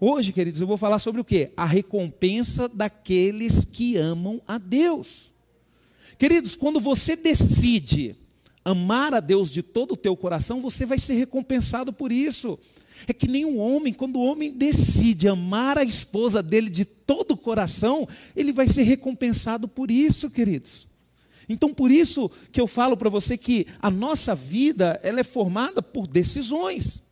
Hoje, queridos, eu vou falar sobre o quê? A recompensa daqueles que amam a Deus. Queridos, quando você decide amar a Deus de todo o teu coração, você vai ser recompensado por isso. É que nem um homem, quando o homem decide amar a esposa dele de todo o coração, ele vai ser recompensado por isso, queridos. Então, por isso que eu falo para você que a nossa vida, ela é formada por decisões.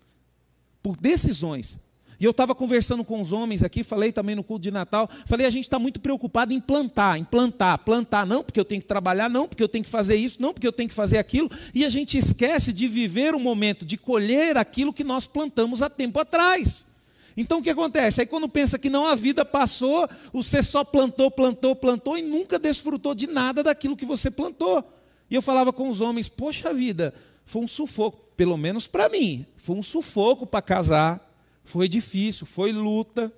Por decisões. E eu estava conversando com os homens aqui, falei também no culto de Natal, falei, a gente está muito preocupado em plantar, em plantar, plantar, não porque eu tenho que trabalhar, não porque eu tenho que fazer isso, não porque eu tenho que fazer aquilo, e a gente esquece de viver o momento de colher aquilo que nós plantamos há tempo atrás. Então o que acontece? Aí quando pensa que não, a vida passou, você só plantou, plantou, plantou e nunca desfrutou de nada daquilo que você plantou. E eu falava com os homens, poxa vida, foi um sufoco, pelo menos para mim, foi um sufoco para casar, foi difícil, foi luta,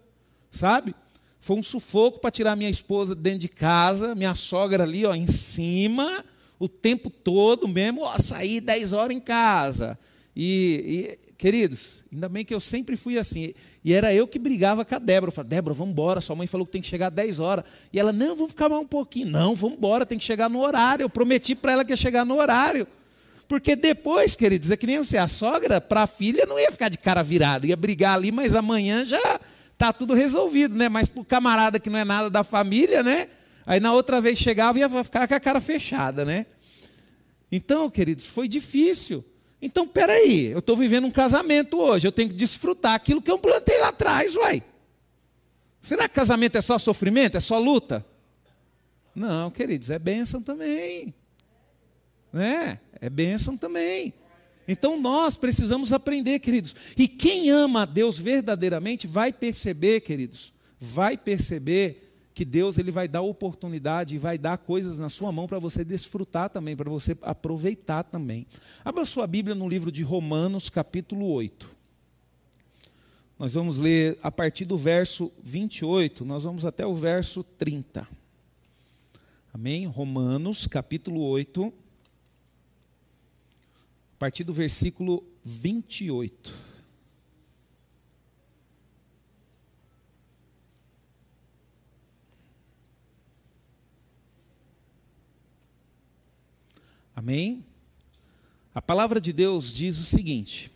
sabe? Foi um sufoco para tirar minha esposa dentro de casa, minha sogra ali, ó, em cima, o tempo todo mesmo, ó, sair 10 horas em casa. E, e, queridos, ainda bem que eu sempre fui assim. E era eu que brigava com a Débora. Eu falava, Débora, vamos embora. Sua mãe falou que tem que chegar 10 horas. E ela, não, vamos ficar mais um pouquinho. Não, vamos embora, tem que chegar no horário. Eu prometi para ela que ia chegar no horário. Porque depois, queridos, é que nem você, a sogra, para a filha, não ia ficar de cara virada, ia brigar ali, mas amanhã já está tudo resolvido, né? Mas para o camarada que não é nada da família, né? Aí na outra vez chegava e ia ficar com a cara fechada, né? Então, queridos, foi difícil. Então, peraí, eu estou vivendo um casamento hoje, eu tenho que desfrutar aquilo que eu plantei lá atrás, uai. Será que casamento é só sofrimento, é só luta? Não, queridos, é bênção também. Né? É bênção também. Então nós precisamos aprender, queridos. E quem ama a Deus verdadeiramente vai perceber, queridos, vai perceber que Deus ele vai dar oportunidade e vai dar coisas na sua mão para você desfrutar também, para você aproveitar também. Abra sua Bíblia no livro de Romanos, capítulo 8. Nós vamos ler a partir do verso 28, nós vamos até o verso 30. Amém? Romanos, capítulo 8 a partir do versículo 28. Amém? A palavra de Deus diz o seguinte,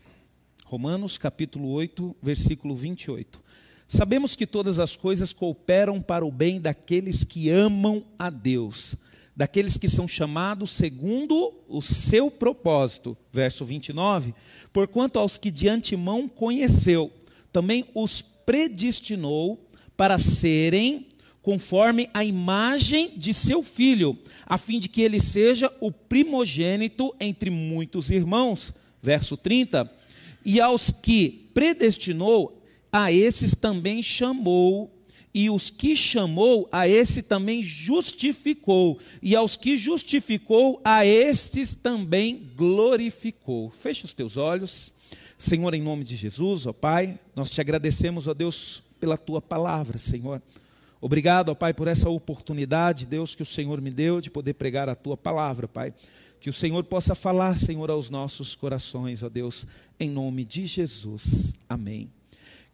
Romanos capítulo 8, versículo 28. Sabemos que todas as coisas cooperam para o bem daqueles que amam a Deus daqueles que são chamados segundo o seu propósito. Verso 29. Porquanto aos que de antemão conheceu, também os predestinou para serem conforme a imagem de seu filho, a fim de que ele seja o primogênito entre muitos irmãos. Verso 30. E aos que predestinou, a esses também chamou e os que chamou, a esse também justificou, e aos que justificou, a estes também glorificou. Fecha os teus olhos, Senhor, em nome de Jesus, ó Pai, nós te agradecemos, ó Deus, pela tua palavra, Senhor. Obrigado, ó Pai, por essa oportunidade, Deus, que o Senhor me deu de poder pregar a tua palavra, Pai. Que o Senhor possa falar, Senhor, aos nossos corações, ó Deus, em nome de Jesus. Amém.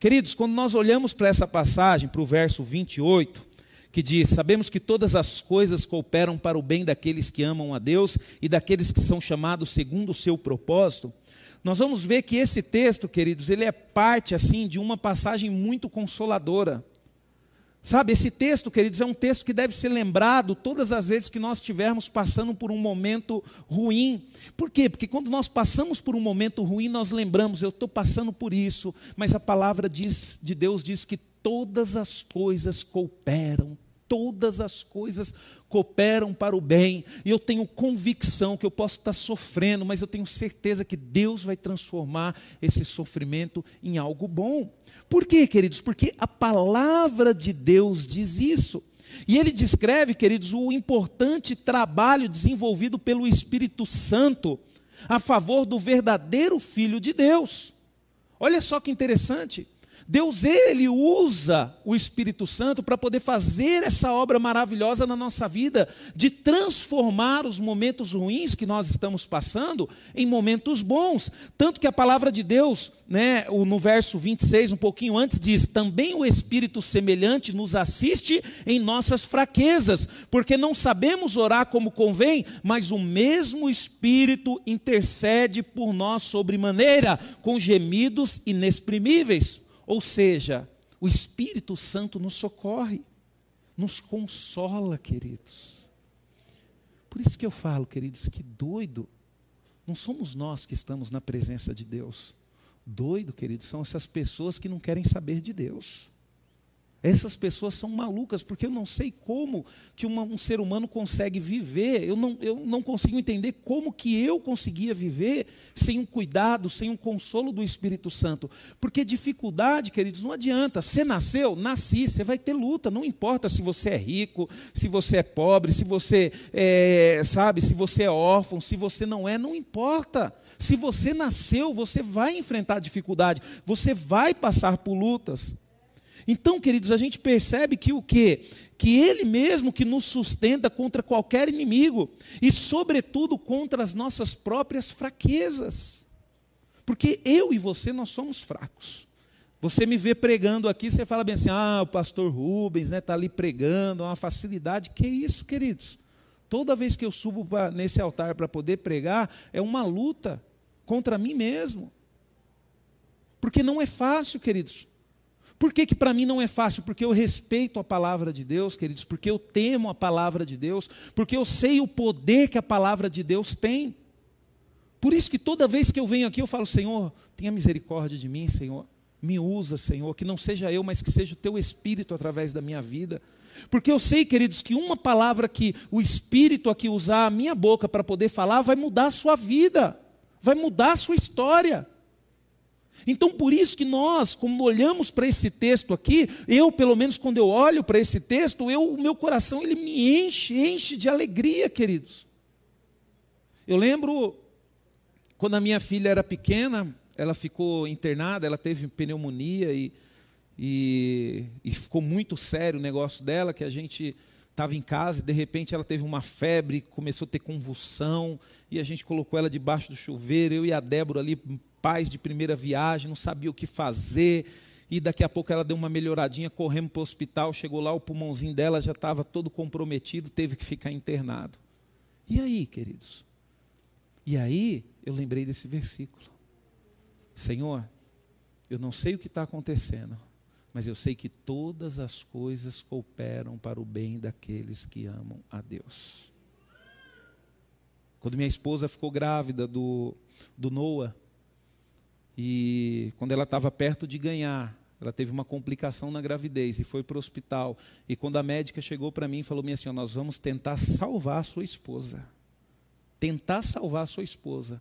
Queridos, quando nós olhamos para essa passagem, para o verso 28, que diz: Sabemos que todas as coisas cooperam para o bem daqueles que amam a Deus e daqueles que são chamados segundo o seu propósito. Nós vamos ver que esse texto, queridos, ele é parte assim de uma passagem muito consoladora. Sabe, esse texto, queridos, é um texto que deve ser lembrado todas as vezes que nós estivermos passando por um momento ruim. Por quê? Porque quando nós passamos por um momento ruim, nós lembramos, eu estou passando por isso, mas a palavra diz, de Deus diz que todas as coisas cooperam, todas as coisas cooperam para o bem, e eu tenho convicção que eu posso estar sofrendo, mas eu tenho certeza que Deus vai transformar esse sofrimento em algo bom. Por quê, queridos? Porque a palavra de Deus diz isso. E ele descreve, queridos, o importante trabalho desenvolvido pelo Espírito Santo a favor do verdadeiro Filho de Deus. Olha só que interessante. Deus, ele usa o Espírito Santo para poder fazer essa obra maravilhosa na nossa vida, de transformar os momentos ruins que nós estamos passando em momentos bons. Tanto que a palavra de Deus, né, no verso 26, um pouquinho antes, diz: Também o Espírito semelhante nos assiste em nossas fraquezas, porque não sabemos orar como convém, mas o mesmo Espírito intercede por nós sobremaneira, com gemidos inexprimíveis. Ou seja, o Espírito Santo nos socorre, nos consola, queridos. Por isso que eu falo, queridos, que doido, não somos nós que estamos na presença de Deus. Doido, queridos, são essas pessoas que não querem saber de Deus. Essas pessoas são malucas, porque eu não sei como que uma, um ser humano consegue viver, eu não, eu não consigo entender como que eu conseguia viver sem um cuidado, sem um consolo do Espírito Santo. Porque dificuldade, queridos, não adianta. Você nasceu, nasci, você vai ter luta, não importa se você é rico, se você é pobre, se você é, sabe, se você é órfão, se você não é, não importa. Se você nasceu, você vai enfrentar dificuldade, você vai passar por lutas. Então, queridos, a gente percebe que o quê? Que Ele mesmo que nos sustenta contra qualquer inimigo e, sobretudo, contra as nossas próprias fraquezas. Porque eu e você, nós somos fracos. Você me vê pregando aqui, você fala bem assim: ah, o pastor Rubens né, tá ali pregando, uma facilidade. Que isso, queridos? Toda vez que eu subo pra, nesse altar para poder pregar, é uma luta contra mim mesmo. Porque não é fácil, queridos. Por que, que para mim não é fácil? Porque eu respeito a palavra de Deus, queridos, porque eu temo a palavra de Deus, porque eu sei o poder que a palavra de Deus tem. Por isso que toda vez que eu venho aqui eu falo, Senhor, tenha misericórdia de mim, Senhor. Me usa, Senhor, que não seja eu, mas que seja o teu espírito através da minha vida. Porque eu sei, queridos, que uma palavra que o espírito aqui usar a minha boca para poder falar vai mudar a sua vida, vai mudar a sua história. Então, por isso que nós, como olhamos para esse texto aqui, eu, pelo menos quando eu olho para esse texto, eu, o meu coração ele me enche, enche de alegria, queridos. Eu lembro quando a minha filha era pequena, ela ficou internada, ela teve pneumonia e, e, e ficou muito sério o negócio dela, que a gente estava em casa e de repente ela teve uma febre, começou a ter convulsão, e a gente colocou ela debaixo do chuveiro, eu e a Débora ali pais de primeira viagem, não sabia o que fazer. E daqui a pouco ela deu uma melhoradinha, corremos para o hospital, chegou lá, o pulmãozinho dela já estava todo comprometido, teve que ficar internado. E aí, queridos? E aí eu lembrei desse versículo. Senhor, eu não sei o que está acontecendo, mas eu sei que todas as coisas cooperam para o bem daqueles que amam a Deus. Quando minha esposa ficou grávida do, do Noah, e quando ela estava perto de ganhar, ela teve uma complicação na gravidez e foi para o hospital. E quando a médica chegou para mim e falou assim: Nós vamos tentar salvar a sua esposa. Tentar salvar a sua esposa.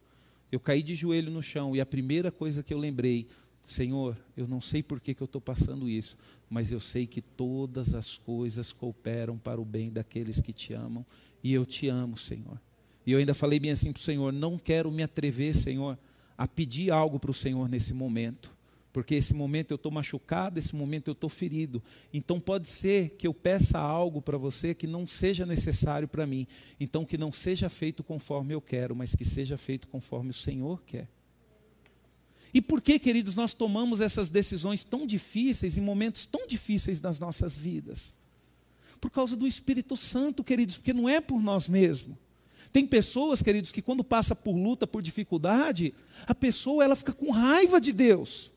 Eu caí de joelho no chão e a primeira coisa que eu lembrei: Senhor, eu não sei por que, que eu estou passando isso, mas eu sei que todas as coisas cooperam para o bem daqueles que te amam e eu te amo, Senhor. E eu ainda falei bem assim para o Senhor: Não quero me atrever, Senhor a pedir algo para o Senhor nesse momento. Porque esse momento eu estou machucado, esse momento eu estou ferido. Então pode ser que eu peça algo para você que não seja necessário para mim. Então que não seja feito conforme eu quero, mas que seja feito conforme o Senhor quer. E por que, queridos, nós tomamos essas decisões tão difíceis em momentos tão difíceis das nossas vidas? Por causa do Espírito Santo, queridos, porque não é por nós mesmos. Tem pessoas, queridos, que quando passa por luta, por dificuldade, a pessoa ela fica com raiva de Deus.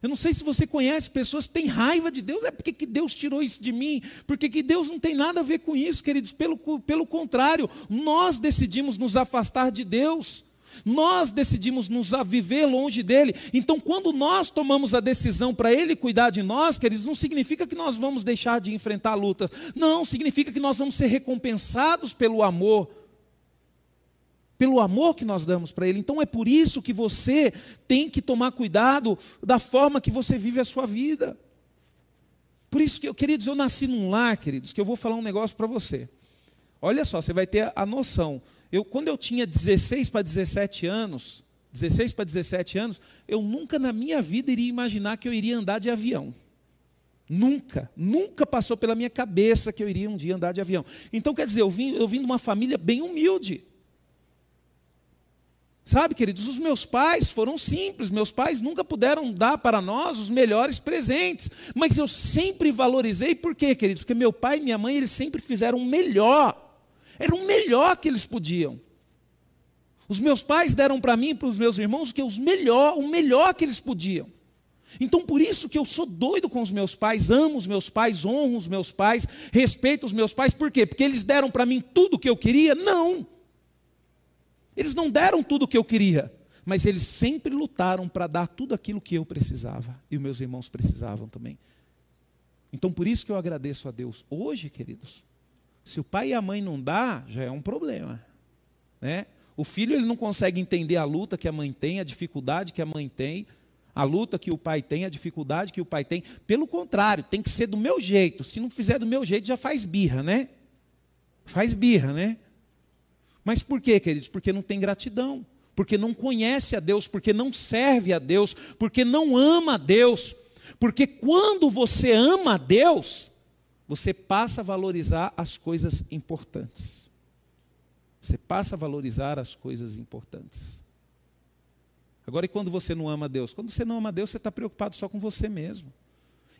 Eu não sei se você conhece pessoas que têm raiva de Deus, é porque que Deus tirou isso de mim, porque que Deus não tem nada a ver com isso, queridos. Pelo, pelo contrário, nós decidimos nos afastar de Deus. Nós decidimos nos viver longe dele. Então, quando nós tomamos a decisão para ele cuidar de nós, queridos, não significa que nós vamos deixar de enfrentar lutas. Não, significa que nós vamos ser recompensados pelo amor pelo amor que nós damos para Ele. Então é por isso que você tem que tomar cuidado da forma que você vive a sua vida. Por isso que, queridos, eu nasci num lar, queridos, que eu vou falar um negócio para você. Olha só, você vai ter a noção. Eu, quando eu tinha 16 para 17 anos, 16 para 17 anos, eu nunca na minha vida iria imaginar que eu iria andar de avião. Nunca, nunca passou pela minha cabeça que eu iria um dia andar de avião. Então, quer dizer, eu vim, eu vim de uma família bem humilde. Sabe, queridos, os meus pais foram simples, meus pais nunca puderam dar para nós os melhores presentes, mas eu sempre valorizei, por quê, queridos? Porque meu pai e minha mãe, eles sempre fizeram o melhor, era o melhor que eles podiam. Os meus pais deram para mim e para os meus irmãos o que os melhor, o melhor que eles podiam. Então, por isso que eu sou doido com os meus pais, amo os meus pais, honro os meus pais, respeito os meus pais, por quê? Porque eles deram para mim tudo o que eu queria? Não. Eles não deram tudo o que eu queria, mas eles sempre lutaram para dar tudo aquilo que eu precisava e os meus irmãos precisavam também. Então por isso que eu agradeço a Deus. Hoje, queridos, se o pai e a mãe não dá, já é um problema, né? O filho ele não consegue entender a luta que a mãe tem, a dificuldade que a mãe tem, a luta que o pai tem, a dificuldade que o pai tem. Pelo contrário, tem que ser do meu jeito. Se não fizer do meu jeito, já faz birra, né? Faz birra, né? Mas por quê, queridos? Porque não tem gratidão, porque não conhece a Deus, porque não serve a Deus, porque não ama a Deus. Porque quando você ama a Deus, você passa a valorizar as coisas importantes. Você passa a valorizar as coisas importantes. Agora, e quando você não ama a Deus? Quando você não ama a Deus, você está preocupado só com você mesmo.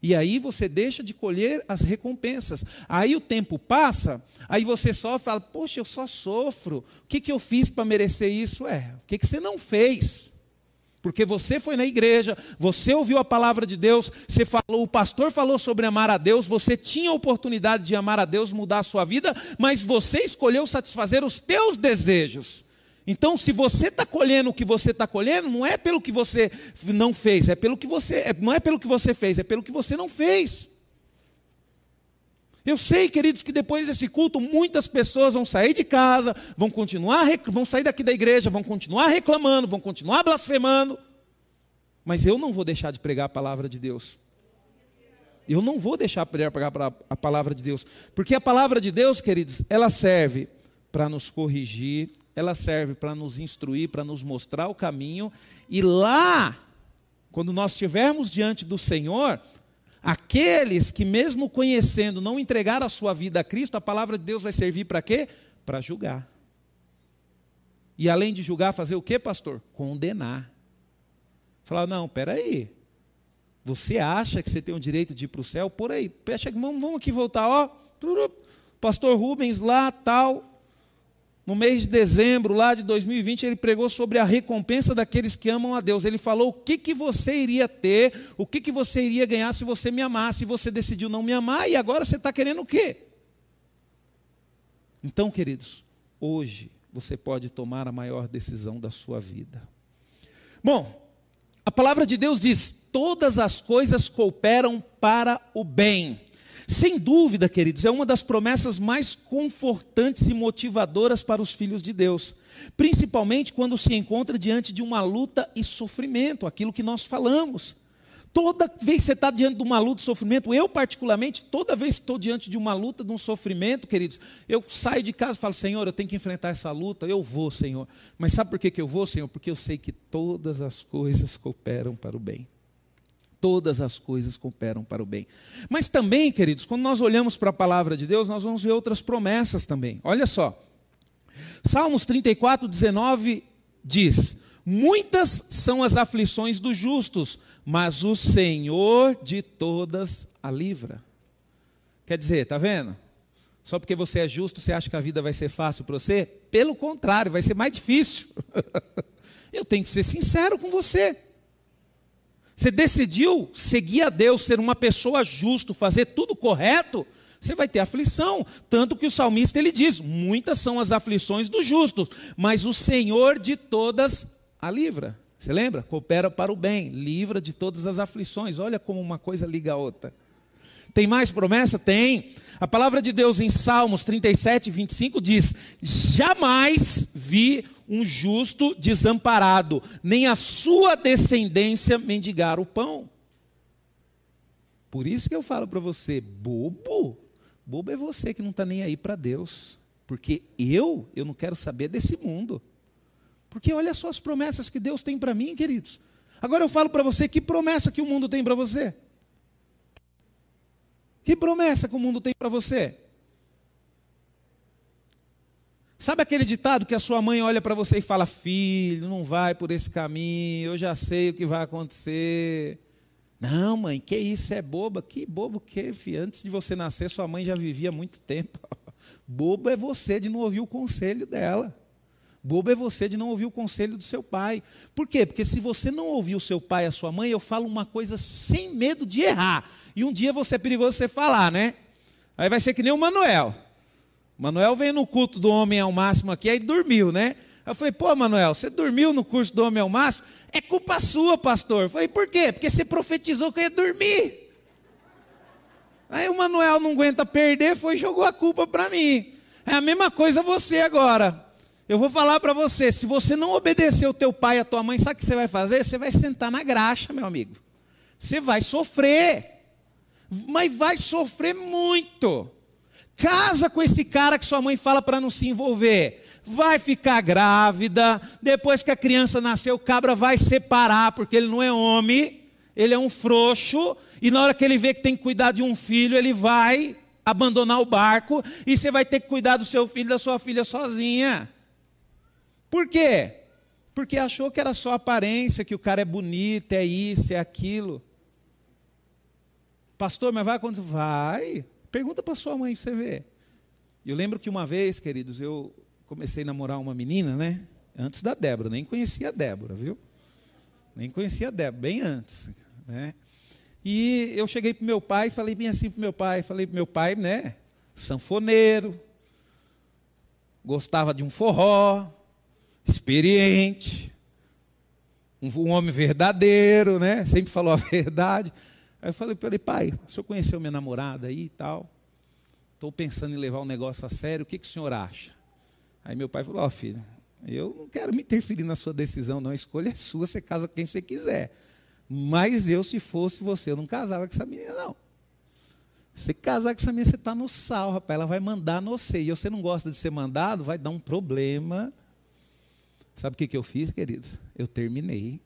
E aí você deixa de colher as recompensas. Aí o tempo passa, aí você e fala: Poxa, eu só sofro. O que, que eu fiz para merecer isso? É, o que, que você não fez? Porque você foi na igreja, você ouviu a palavra de Deus, você falou, o pastor falou sobre amar a Deus, você tinha a oportunidade de amar a Deus, mudar a sua vida, mas você escolheu satisfazer os teus desejos. Então, se você está colhendo o que você está colhendo, não é pelo que você não fez, é pelo que você, é, não é pelo que você fez, é pelo que você não fez. Eu sei, queridos, que depois desse culto muitas pessoas vão sair de casa, vão continuar, vão sair daqui da igreja, vão continuar reclamando, vão continuar blasfemando. Mas eu não vou deixar de pregar a palavra de Deus. Eu não vou deixar de pregar a palavra de Deus, porque a palavra de Deus, queridos, ela serve para nos corrigir, ela serve para nos instruir, para nos mostrar o caminho, e lá, quando nós estivermos diante do Senhor, aqueles que, mesmo conhecendo, não entregaram a sua vida a Cristo, a palavra de Deus vai servir para quê? Para julgar. E além de julgar, fazer o que, pastor? Condenar. Falar, não, peraí. Você acha que você tem o direito de ir para o céu? Por aí. Vamos, vamos aqui voltar, ó. Pastor Rubens lá, tal no mês de dezembro lá de 2020, ele pregou sobre a recompensa daqueles que amam a Deus. Ele falou o que, que você iria ter, o que, que você iria ganhar se você me amasse, e você decidiu não me amar, e agora você está querendo o quê? Então, queridos, hoje você pode tomar a maior decisão da sua vida. Bom, a palavra de Deus diz: todas as coisas cooperam para o bem sem dúvida, queridos, é uma das promessas mais confortantes e motivadoras para os filhos de Deus, principalmente quando se encontra diante de uma luta e sofrimento, aquilo que nós falamos. Toda vez que você está diante de uma luta e sofrimento, eu particularmente, toda vez que estou diante de uma luta, de um sofrimento, queridos, eu saio de casa e falo, Senhor, eu tenho que enfrentar essa luta, eu vou, Senhor. Mas sabe por que, que eu vou, Senhor? Porque eu sei que todas as coisas cooperam para o bem todas as coisas cooperam para o bem. Mas também, queridos, quando nós olhamos para a palavra de Deus, nós vamos ver outras promessas também. Olha só. Salmos 34, 19 diz: Muitas são as aflições dos justos, mas o Senhor de todas a livra. Quer dizer, está vendo? Só porque você é justo, você acha que a vida vai ser fácil para você? Pelo contrário, vai ser mais difícil. Eu tenho que ser sincero com você. Você decidiu seguir a Deus, ser uma pessoa justa, fazer tudo correto, você vai ter aflição. Tanto que o salmista ele diz: muitas são as aflições dos justos, mas o Senhor de todas a livra. Você lembra? Coopera para o bem, livra de todas as aflições. Olha como uma coisa liga a outra. Tem mais promessa? Tem. A palavra de Deus em Salmos 37, 25 diz: Jamais vi um justo desamparado, nem a sua descendência mendigar o pão. Por isso que eu falo para você, bobo, bobo é você que não está nem aí para Deus, porque eu, eu não quero saber desse mundo. Porque olha só as promessas que Deus tem para mim, queridos. Agora eu falo para você que promessa que o mundo tem para você. Que promessa que o mundo tem para você? Sabe aquele ditado que a sua mãe olha para você e fala: Filho, não vai por esse caminho, eu já sei o que vai acontecer. Não, mãe, que isso, é boba? Que bobo que, filho? Antes de você nascer, sua mãe já vivia muito tempo. Bobo é você de não ouvir o conselho dela. Bobo é você de não ouvir o conselho do seu pai. Por quê? Porque se você não ouvir o seu pai e a sua mãe, eu falo uma coisa sem medo de errar. E um dia você é perigoso você falar, né? Aí vai ser que nem o Manuel. Manuel veio no culto do homem ao máximo aqui, aí dormiu, né? Eu falei, pô, Manuel, você dormiu no curso do homem ao máximo? É culpa sua, pastor. Eu falei, por quê? Porque você profetizou que eu ia dormir. Aí o Manuel não aguenta perder, foi e jogou a culpa para mim. É a mesma coisa você agora. Eu vou falar para você, se você não obedecer o teu pai e a tua mãe, sabe o que você vai fazer? Você vai sentar na graxa, meu amigo. Você vai sofrer. Mas vai sofrer muito. Casa com esse cara que sua mãe fala para não se envolver. Vai ficar grávida. Depois que a criança nascer, o cabra vai separar, porque ele não é homem, ele é um frouxo. E na hora que ele vê que tem que cuidar de um filho, ele vai abandonar o barco. E você vai ter que cuidar do seu filho, da sua filha sozinha. Por quê? Porque achou que era só aparência, que o cara é bonito, é isso, é aquilo. Pastor, mas vai acontecer? Vai. Pergunta para sua mãe para você ver. Eu lembro que uma vez, queridos, eu comecei a namorar uma menina, né? Antes da Débora, nem conhecia a Débora, viu? Nem conhecia a Débora, bem antes, né? E eu cheguei para meu pai e falei bem assim para meu pai, falei para meu pai, né? Sanfoneiro, gostava de um forró, experiente, um, homem verdadeiro, né? Sempre falou a verdade. Aí eu falei para ele, pai, o senhor conheceu minha namorada aí e tal? Estou pensando em levar o um negócio a sério, o que, que o senhor acha? Aí meu pai falou, ó oh, filho, eu não quero me interferir na sua decisão, não. A escolha é sua, você casa com quem você quiser. Mas eu, se fosse você, eu não casava com essa menina, não. Você casar com essa menina, você está no sal, rapaz. Ela vai mandar no você. E você não gosta de ser mandado, vai dar um problema. Sabe o que, que eu fiz, queridos? Eu terminei.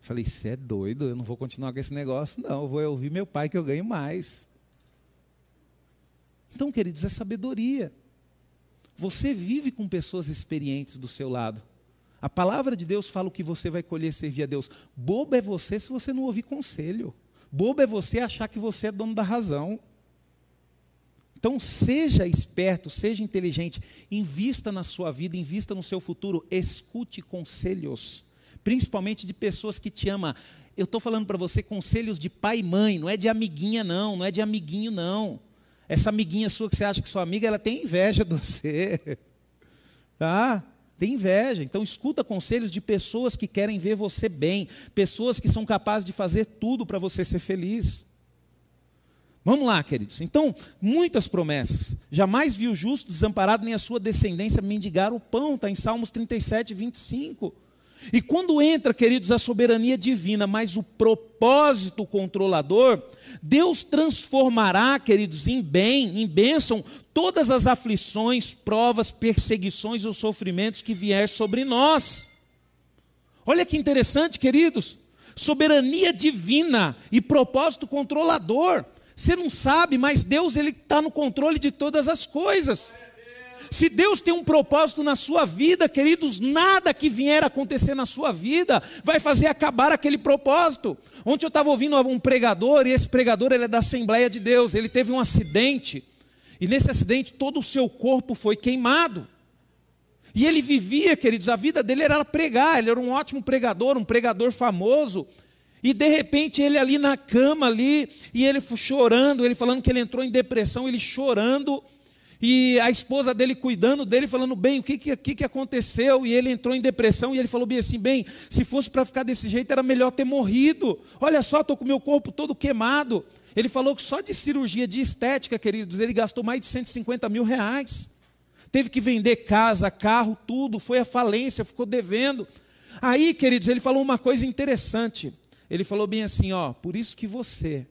Falei, você é doido, eu não vou continuar com esse negócio, não. Eu vou ouvir meu pai que eu ganho mais. Então, queridos, é sabedoria. Você vive com pessoas experientes do seu lado. A palavra de Deus fala o que você vai colher servir a Deus. Bobo é você se você não ouvir conselho. Bobo é você achar que você é dono da razão. Então, seja esperto, seja inteligente, invista na sua vida, invista no seu futuro, escute conselhos principalmente de pessoas que te amam. Eu estou falando para você conselhos de pai e mãe, não é de amiguinha, não, não é de amiguinho, não. Essa amiguinha sua que você acha que sua amiga, ela tem inveja de você. Tá? Tem inveja. Então, escuta conselhos de pessoas que querem ver você bem, pessoas que são capazes de fazer tudo para você ser feliz. Vamos lá, queridos. Então, muitas promessas. Jamais viu o justo desamparado, nem a sua descendência mendigar o pão. Está em Salmos 37, 25. E quando entra, queridos, a soberania divina, mas o propósito controlador, Deus transformará, queridos, em bem, em bênção, todas as aflições, provas, perseguições ou sofrimentos que vier sobre nós. Olha que interessante, queridos. Soberania divina e propósito controlador. Você não sabe, mas Deus ele está no controle de todas as coisas. Se Deus tem um propósito na sua vida, queridos, nada que vier a acontecer na sua vida vai fazer acabar aquele propósito. Ontem eu estava ouvindo um pregador, e esse pregador ele é da Assembleia de Deus. Ele teve um acidente, e nesse acidente todo o seu corpo foi queimado. E ele vivia, queridos, a vida dele era pregar, ele era um ótimo pregador, um pregador famoso. E de repente ele ali na cama ali, e ele chorando, ele falando que ele entrou em depressão, ele chorando e a esposa dele cuidando dele, falando, bem, o que, que, que aconteceu? E ele entrou em depressão e ele falou bem assim, bem, se fosse para ficar desse jeito, era melhor ter morrido. Olha só, estou com meu corpo todo queimado. Ele falou que só de cirurgia, de estética, queridos, ele gastou mais de 150 mil reais. Teve que vender casa, carro, tudo, foi à falência, ficou devendo. Aí, queridos, ele falou uma coisa interessante. Ele falou bem assim, ó, por isso que você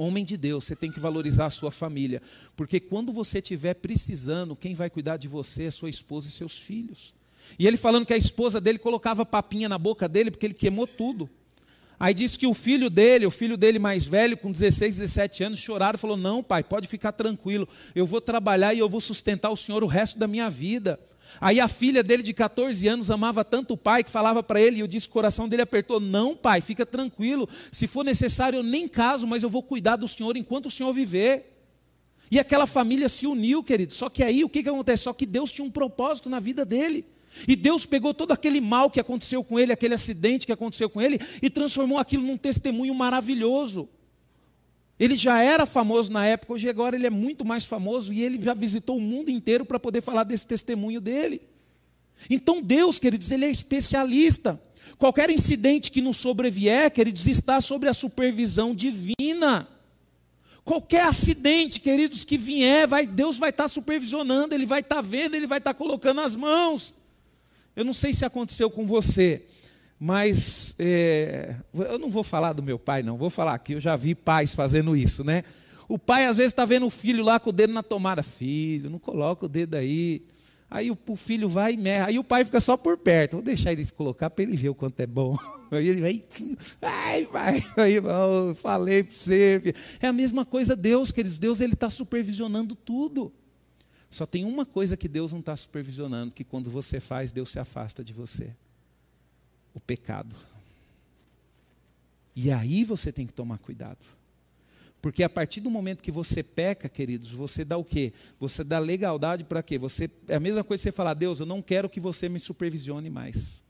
Homem de Deus, você tem que valorizar a sua família, porque quando você estiver precisando, quem vai cuidar de você é sua esposa e seus filhos. E ele falando que a esposa dele colocava papinha na boca dele porque ele queimou tudo. Aí disse que o filho dele, o filho dele mais velho, com 16, 17 anos, choraram e falou: Não, pai, pode ficar tranquilo, eu vou trabalhar e eu vou sustentar o senhor o resto da minha vida. Aí a filha dele, de 14 anos, amava tanto o pai que falava para ele, e eu disse o coração dele apertou: Não, pai, fica tranquilo, se for necessário eu nem caso, mas eu vou cuidar do senhor enquanto o senhor viver. E aquela família se uniu, querido. Só que aí o que, que acontece? Só que Deus tinha um propósito na vida dele. E Deus pegou todo aquele mal que aconteceu com ele, aquele acidente que aconteceu com ele, e transformou aquilo num testemunho maravilhoso. Ele já era famoso na época, hoje agora ele é muito mais famoso e ele já visitou o mundo inteiro para poder falar desse testemunho dele. Então Deus, queridos, ele é especialista. Qualquer incidente que nos sobrevier, queridos, está sobre a supervisão divina. Qualquer acidente, queridos, que vier, vai, Deus vai estar supervisionando, Ele vai estar vendo, Ele vai estar colocando as mãos. Eu não sei se aconteceu com você, mas é, eu não vou falar do meu pai, não. Vou falar aqui. Eu já vi pais fazendo isso, né? O pai às vezes está vendo o filho lá com o dedo na tomada. Filho, não coloca o dedo aí. Aí o, o filho vai e merda. Aí o pai fica só por perto. Vou deixar ele colocar para ele ver o quanto é bom. Aí ele vai, ai, vai. Aí eu falei para você. Filho. É a mesma coisa Deus, queridos. Deus ele está supervisionando tudo. Só tem uma coisa que Deus não está supervisionando, que quando você faz, Deus se afasta de você. O pecado. E aí você tem que tomar cuidado. Porque a partir do momento que você peca, queridos, você dá o quê? Você dá legalidade para quê? Você, é a mesma coisa que você falar, Deus, eu não quero que você me supervisione mais.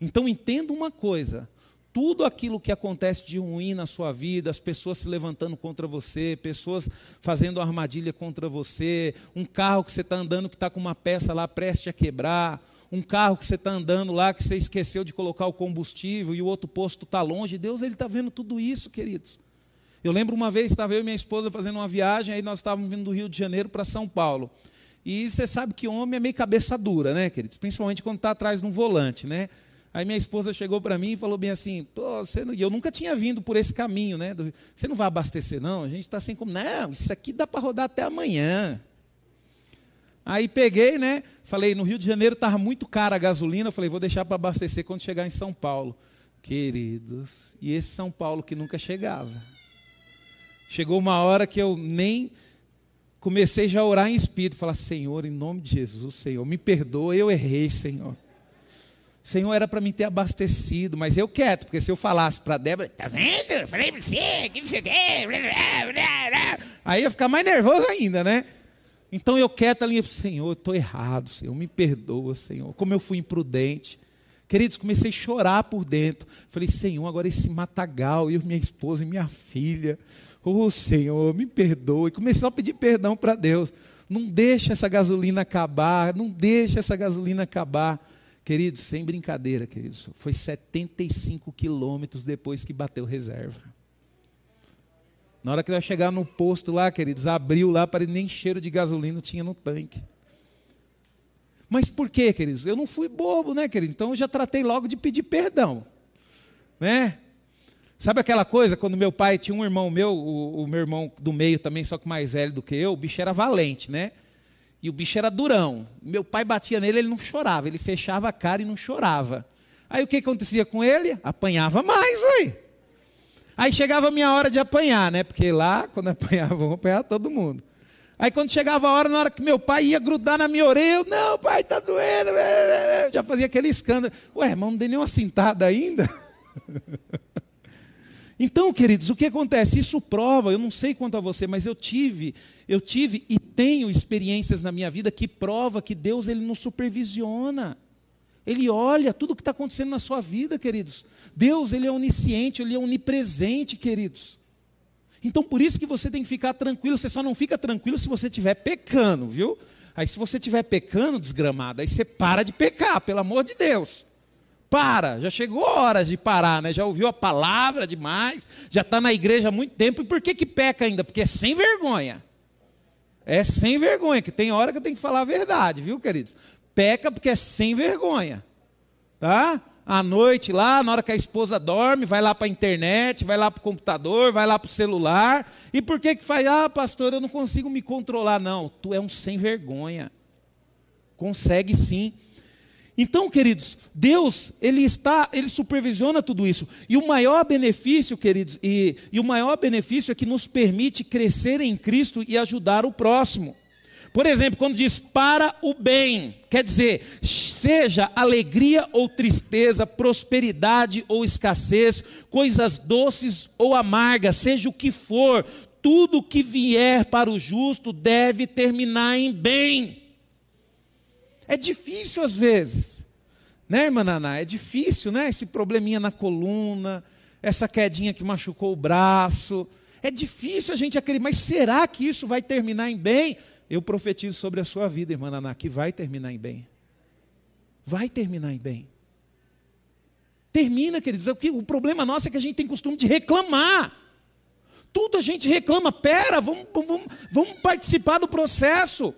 Então entenda uma coisa: tudo aquilo que acontece de ruim na sua vida, as pessoas se levantando contra você, pessoas fazendo armadilha contra você, um carro que você está andando que está com uma peça lá prestes a quebrar, um carro que você está andando lá que você esqueceu de colocar o combustível e o outro posto está longe, Deus ele está vendo tudo isso, queridos. Eu lembro uma vez, estava eu e minha esposa fazendo uma viagem, aí nós estávamos vindo do Rio de Janeiro para São Paulo. E você sabe que homem é meio cabeça dura, né, queridos? Principalmente quando está atrás de um volante, né? Aí minha esposa chegou para mim e falou bem assim, você não... eu nunca tinha vindo por esse caminho, né? Você não vai abastecer, não? A gente está assim como, não, isso aqui dá para rodar até amanhã. Aí peguei, né? Falei, no Rio de Janeiro estava muito cara a gasolina, falei, vou deixar para abastecer quando chegar em São Paulo. Queridos, e esse São Paulo que nunca chegava. Chegou uma hora que eu nem comecei já a orar em espírito, falar, Senhor, em nome de Jesus, Senhor, me perdoa, eu errei, Senhor. Senhor, era para mim ter abastecido, mas eu quieto, porque se eu falasse para Débora, tá vendo? Eu falei para você, que você quer? Aí ia ficar mais nervoso ainda, né? Então eu quieto ali, Senhor, estou errado, Senhor, me perdoa, Senhor, como eu fui imprudente. Queridos, comecei a chorar por dentro. Falei, Senhor, agora esse matagal, eu, minha esposa e minha filha. Oh, Senhor, me perdoe. Comecei a pedir perdão para Deus. Não deixa essa gasolina acabar, não deixa essa gasolina acabar. Queridos, sem brincadeira, queridos, foi 75 quilômetros depois que bateu reserva. Na hora que nós chegar no posto lá, queridos, abriu lá, para nem cheiro de gasolina tinha no tanque. Mas por quê, queridos? Eu não fui bobo, né, querido? Então eu já tratei logo de pedir perdão. Né? Sabe aquela coisa, quando meu pai tinha um irmão meu, o, o meu irmão do meio também, só que mais velho do que eu, o bicho era valente, né? E o bicho era durão. Meu pai batia nele, ele não chorava. Ele fechava a cara e não chorava. Aí o que acontecia com ele? Apanhava mais, ui. Aí chegava a minha hora de apanhar, né? Porque lá, quando apanhava, vão apanhar todo mundo. Aí quando chegava a hora, na hora que meu pai ia grudar na minha orelha, eu, não, pai, tá doendo. Eu já fazia aquele escândalo. Ué, irmão, não dei nenhuma cintada ainda? Então, queridos, o que acontece? Isso prova, eu não sei quanto a você, mas eu tive, eu tive e tenho experiências na minha vida que prova que Deus ele nos supervisiona. Ele olha tudo o que está acontecendo na sua vida, queridos. Deus, ele é onisciente, ele é onipresente, queridos. Então, por isso que você tem que ficar tranquilo. Você só não fica tranquilo se você estiver pecando, viu? Aí, se você estiver pecando, desgramado, aí você para de pecar, pelo amor de Deus. Para, já chegou a hora de parar, né? Já ouviu a palavra demais, já está na igreja há muito tempo, e por que, que peca ainda? Porque é sem vergonha. É sem vergonha, que tem hora que eu tenho que falar a verdade, viu, queridos? Peca porque é sem vergonha. Tá? À noite lá, na hora que a esposa dorme, vai lá para a internet, vai lá para o computador, vai lá para o celular. E por que que faz? Ah, pastor, eu não consigo me controlar. Não, tu é um sem vergonha. Consegue sim. Então, queridos, Deus, ele está, ele supervisiona tudo isso. E o maior benefício, queridos, e, e o maior benefício é que nos permite crescer em Cristo e ajudar o próximo. Por exemplo, quando diz para o bem, quer dizer, seja alegria ou tristeza, prosperidade ou escassez, coisas doces ou amargas, seja o que for, tudo que vier para o justo deve terminar em bem. É difícil às vezes, né, irmã Naná? É difícil, né? Esse probleminha na coluna, essa quedinha que machucou o braço. É difícil a gente acreditar, mas será que isso vai terminar em bem? Eu profetizo sobre a sua vida, irmã Naná, que vai terminar em bem. Vai terminar em bem. Termina, queridos. É o problema nosso é que a gente tem costume de reclamar. Tudo a gente reclama. Pera, vamos, vamos, vamos participar do processo.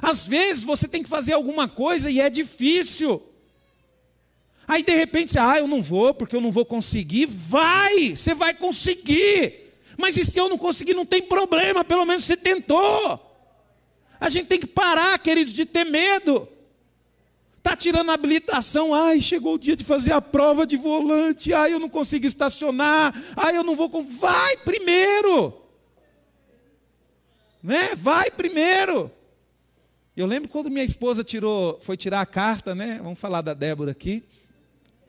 Às vezes você tem que fazer alguma coisa e é difícil. Aí de repente você, ah, eu não vou porque eu não vou conseguir. Vai, você vai conseguir. Mas e se eu não conseguir, não tem problema, pelo menos você tentou. A gente tem que parar, queridos, de ter medo. Está tirando a habilitação, ai, chegou o dia de fazer a prova de volante, ai, eu não consigo estacionar, ai, eu não vou. Vai primeiro! Né? Vai primeiro! Eu lembro quando minha esposa tirou, foi tirar a carta, né? Vamos falar da Débora aqui.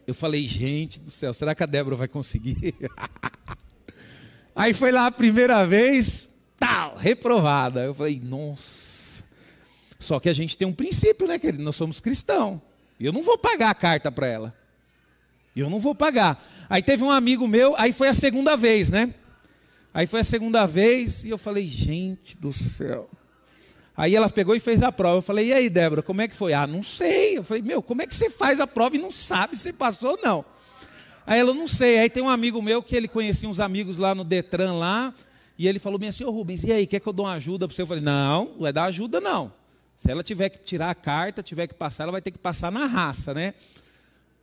Eu falei, gente do céu, será que a Débora vai conseguir? Aí foi lá a primeira vez, tal, reprovada. Eu falei, nossa. Só que a gente tem um princípio, né, querido? Nós somos cristãos. Eu não vou pagar a carta para ela. Eu não vou pagar. Aí teve um amigo meu, aí foi a segunda vez, né? Aí foi a segunda vez e eu falei, gente do céu. Aí ela pegou e fez a prova. Eu falei, e aí, Débora, como é que foi? Ah, não sei. Eu falei, meu, como é que você faz a prova e não sabe se passou ou não? Aí ela, não sei. Aí tem um amigo meu que ele conhecia uns amigos lá no Detran lá. E ele falou bem assim, ô Rubens, e aí, quer que eu dou uma ajuda para você? Eu falei, não, não vai dar ajuda não. Se ela tiver que tirar a carta, tiver que passar, ela vai ter que passar na raça, né?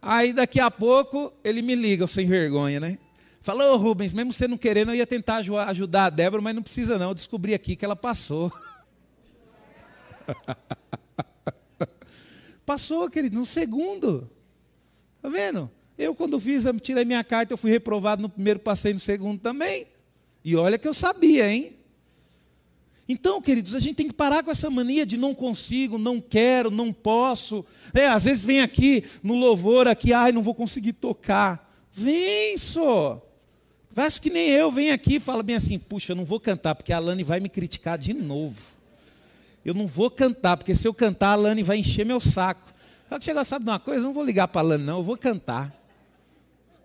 Aí daqui a pouco ele me liga, sem vergonha, né? Falou, oh, Rubens, mesmo você não querendo, eu ia tentar ajudar a Débora, mas não precisa não, eu descobri aqui que ela passou. passou, querido, no segundo. Tá vendo? Eu, quando fiz, tirei minha carta, eu fui reprovado no primeiro, passei no segundo também. E olha que eu sabia, hein? Então, queridos, a gente tem que parar com essa mania de não consigo, não quero, não posso. É, às vezes vem aqui no louvor aqui, ai, não vou conseguir tocar. Vem só. Faz que nem eu, vem aqui e fala bem assim, puxa, eu não vou cantar, porque a Alane vai me criticar de novo. Eu não vou cantar, porque se eu cantar, a Alane vai encher meu saco. Só que chega, sabe de uma coisa? Eu não vou ligar para a Alane, não, eu vou cantar.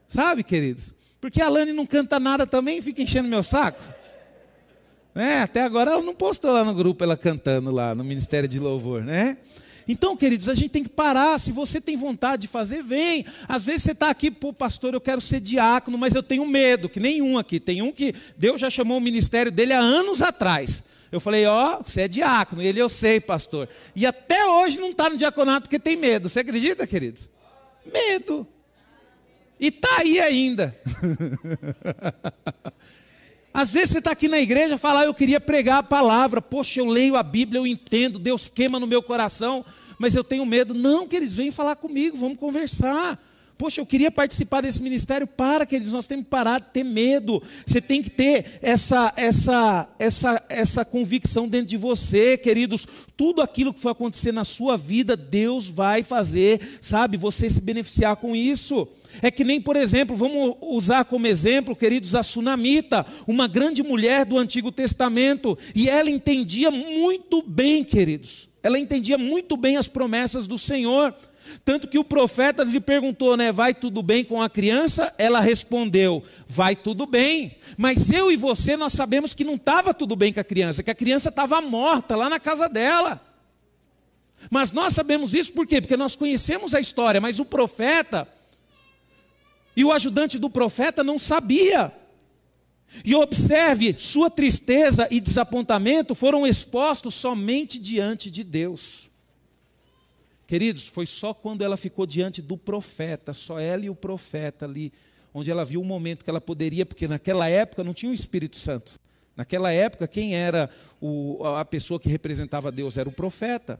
Sabe, queridos? Porque a Alane não canta nada também e fica enchendo meu saco. Né? Até agora ela não postou lá no grupo ela cantando lá no Ministério de Louvor, né? Então, queridos, a gente tem que parar. Se você tem vontade de fazer, vem. Às vezes você está aqui, pô, pastor, eu quero ser diácono, mas eu tenho medo, que nenhum aqui. Tem um que Deus já chamou o ministério dele há anos atrás. Eu falei, ó, oh, você é diácono. E ele, eu sei, pastor. E até hoje não está no diaconato porque tem medo. Você acredita, queridos? Medo. E está aí ainda. Às vezes você está aqui na igreja e fala, ah, eu queria pregar a palavra, poxa, eu leio a Bíblia, eu entendo, Deus queima no meu coração, mas eu tenho medo. Não, queridos, vem falar comigo, vamos conversar. Poxa, eu queria participar desse ministério. Para, queridos, nós temos que parar de ter medo. Você tem que ter essa, essa, essa, essa convicção dentro de você, queridos. Tudo aquilo que for acontecer na sua vida, Deus vai fazer, sabe? Você se beneficiar com isso. É que nem, por exemplo, vamos usar como exemplo, queridos, a Sunamita, uma grande mulher do Antigo Testamento, e ela entendia muito bem, queridos, ela entendia muito bem as promessas do Senhor. Tanto que o profeta lhe perguntou, né, vai tudo bem com a criança? Ela respondeu, vai tudo bem. Mas eu e você, nós sabemos que não estava tudo bem com a criança, que a criança estava morta lá na casa dela. Mas nós sabemos isso por quê? Porque nós conhecemos a história, mas o profeta, e o ajudante do profeta não sabia. E observe, sua tristeza e desapontamento foram expostos somente diante de Deus. Queridos, foi só quando ela ficou diante do profeta, só ela e o profeta ali, onde ela viu o momento que ela poderia, porque naquela época não tinha o Espírito Santo. Naquela época, quem era o, a pessoa que representava Deus era o profeta.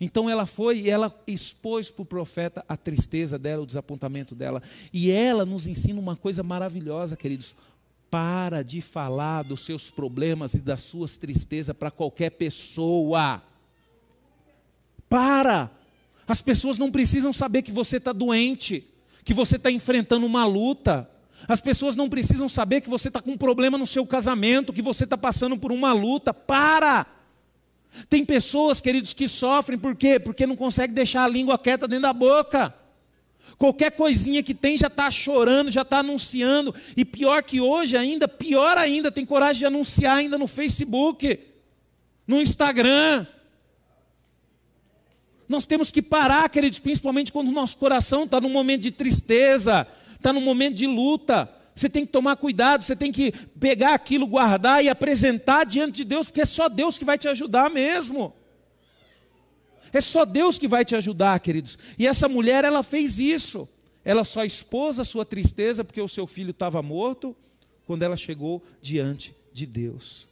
Então ela foi e ela expôs para o profeta a tristeza dela, o desapontamento dela. E ela nos ensina uma coisa maravilhosa, queridos. Para de falar dos seus problemas e das suas tristezas para qualquer pessoa. Para. As pessoas não precisam saber que você está doente, que você está enfrentando uma luta. As pessoas não precisam saber que você está com um problema no seu casamento, que você está passando por uma luta. Para! Tem pessoas, queridos, que sofrem por quê? Porque não conseguem deixar a língua quieta dentro da boca. Qualquer coisinha que tem já está chorando, já está anunciando. E pior que hoje ainda, pior ainda, tem coragem de anunciar ainda no Facebook, no Instagram. Nós temos que parar, queridos, principalmente quando o nosso coração está num momento de tristeza, está num momento de luta. Você tem que tomar cuidado, você tem que pegar aquilo, guardar e apresentar diante de Deus, porque é só Deus que vai te ajudar mesmo. É só Deus que vai te ajudar, queridos. E essa mulher, ela fez isso. Ela só expôs a sua tristeza porque o seu filho estava morto quando ela chegou diante de Deus.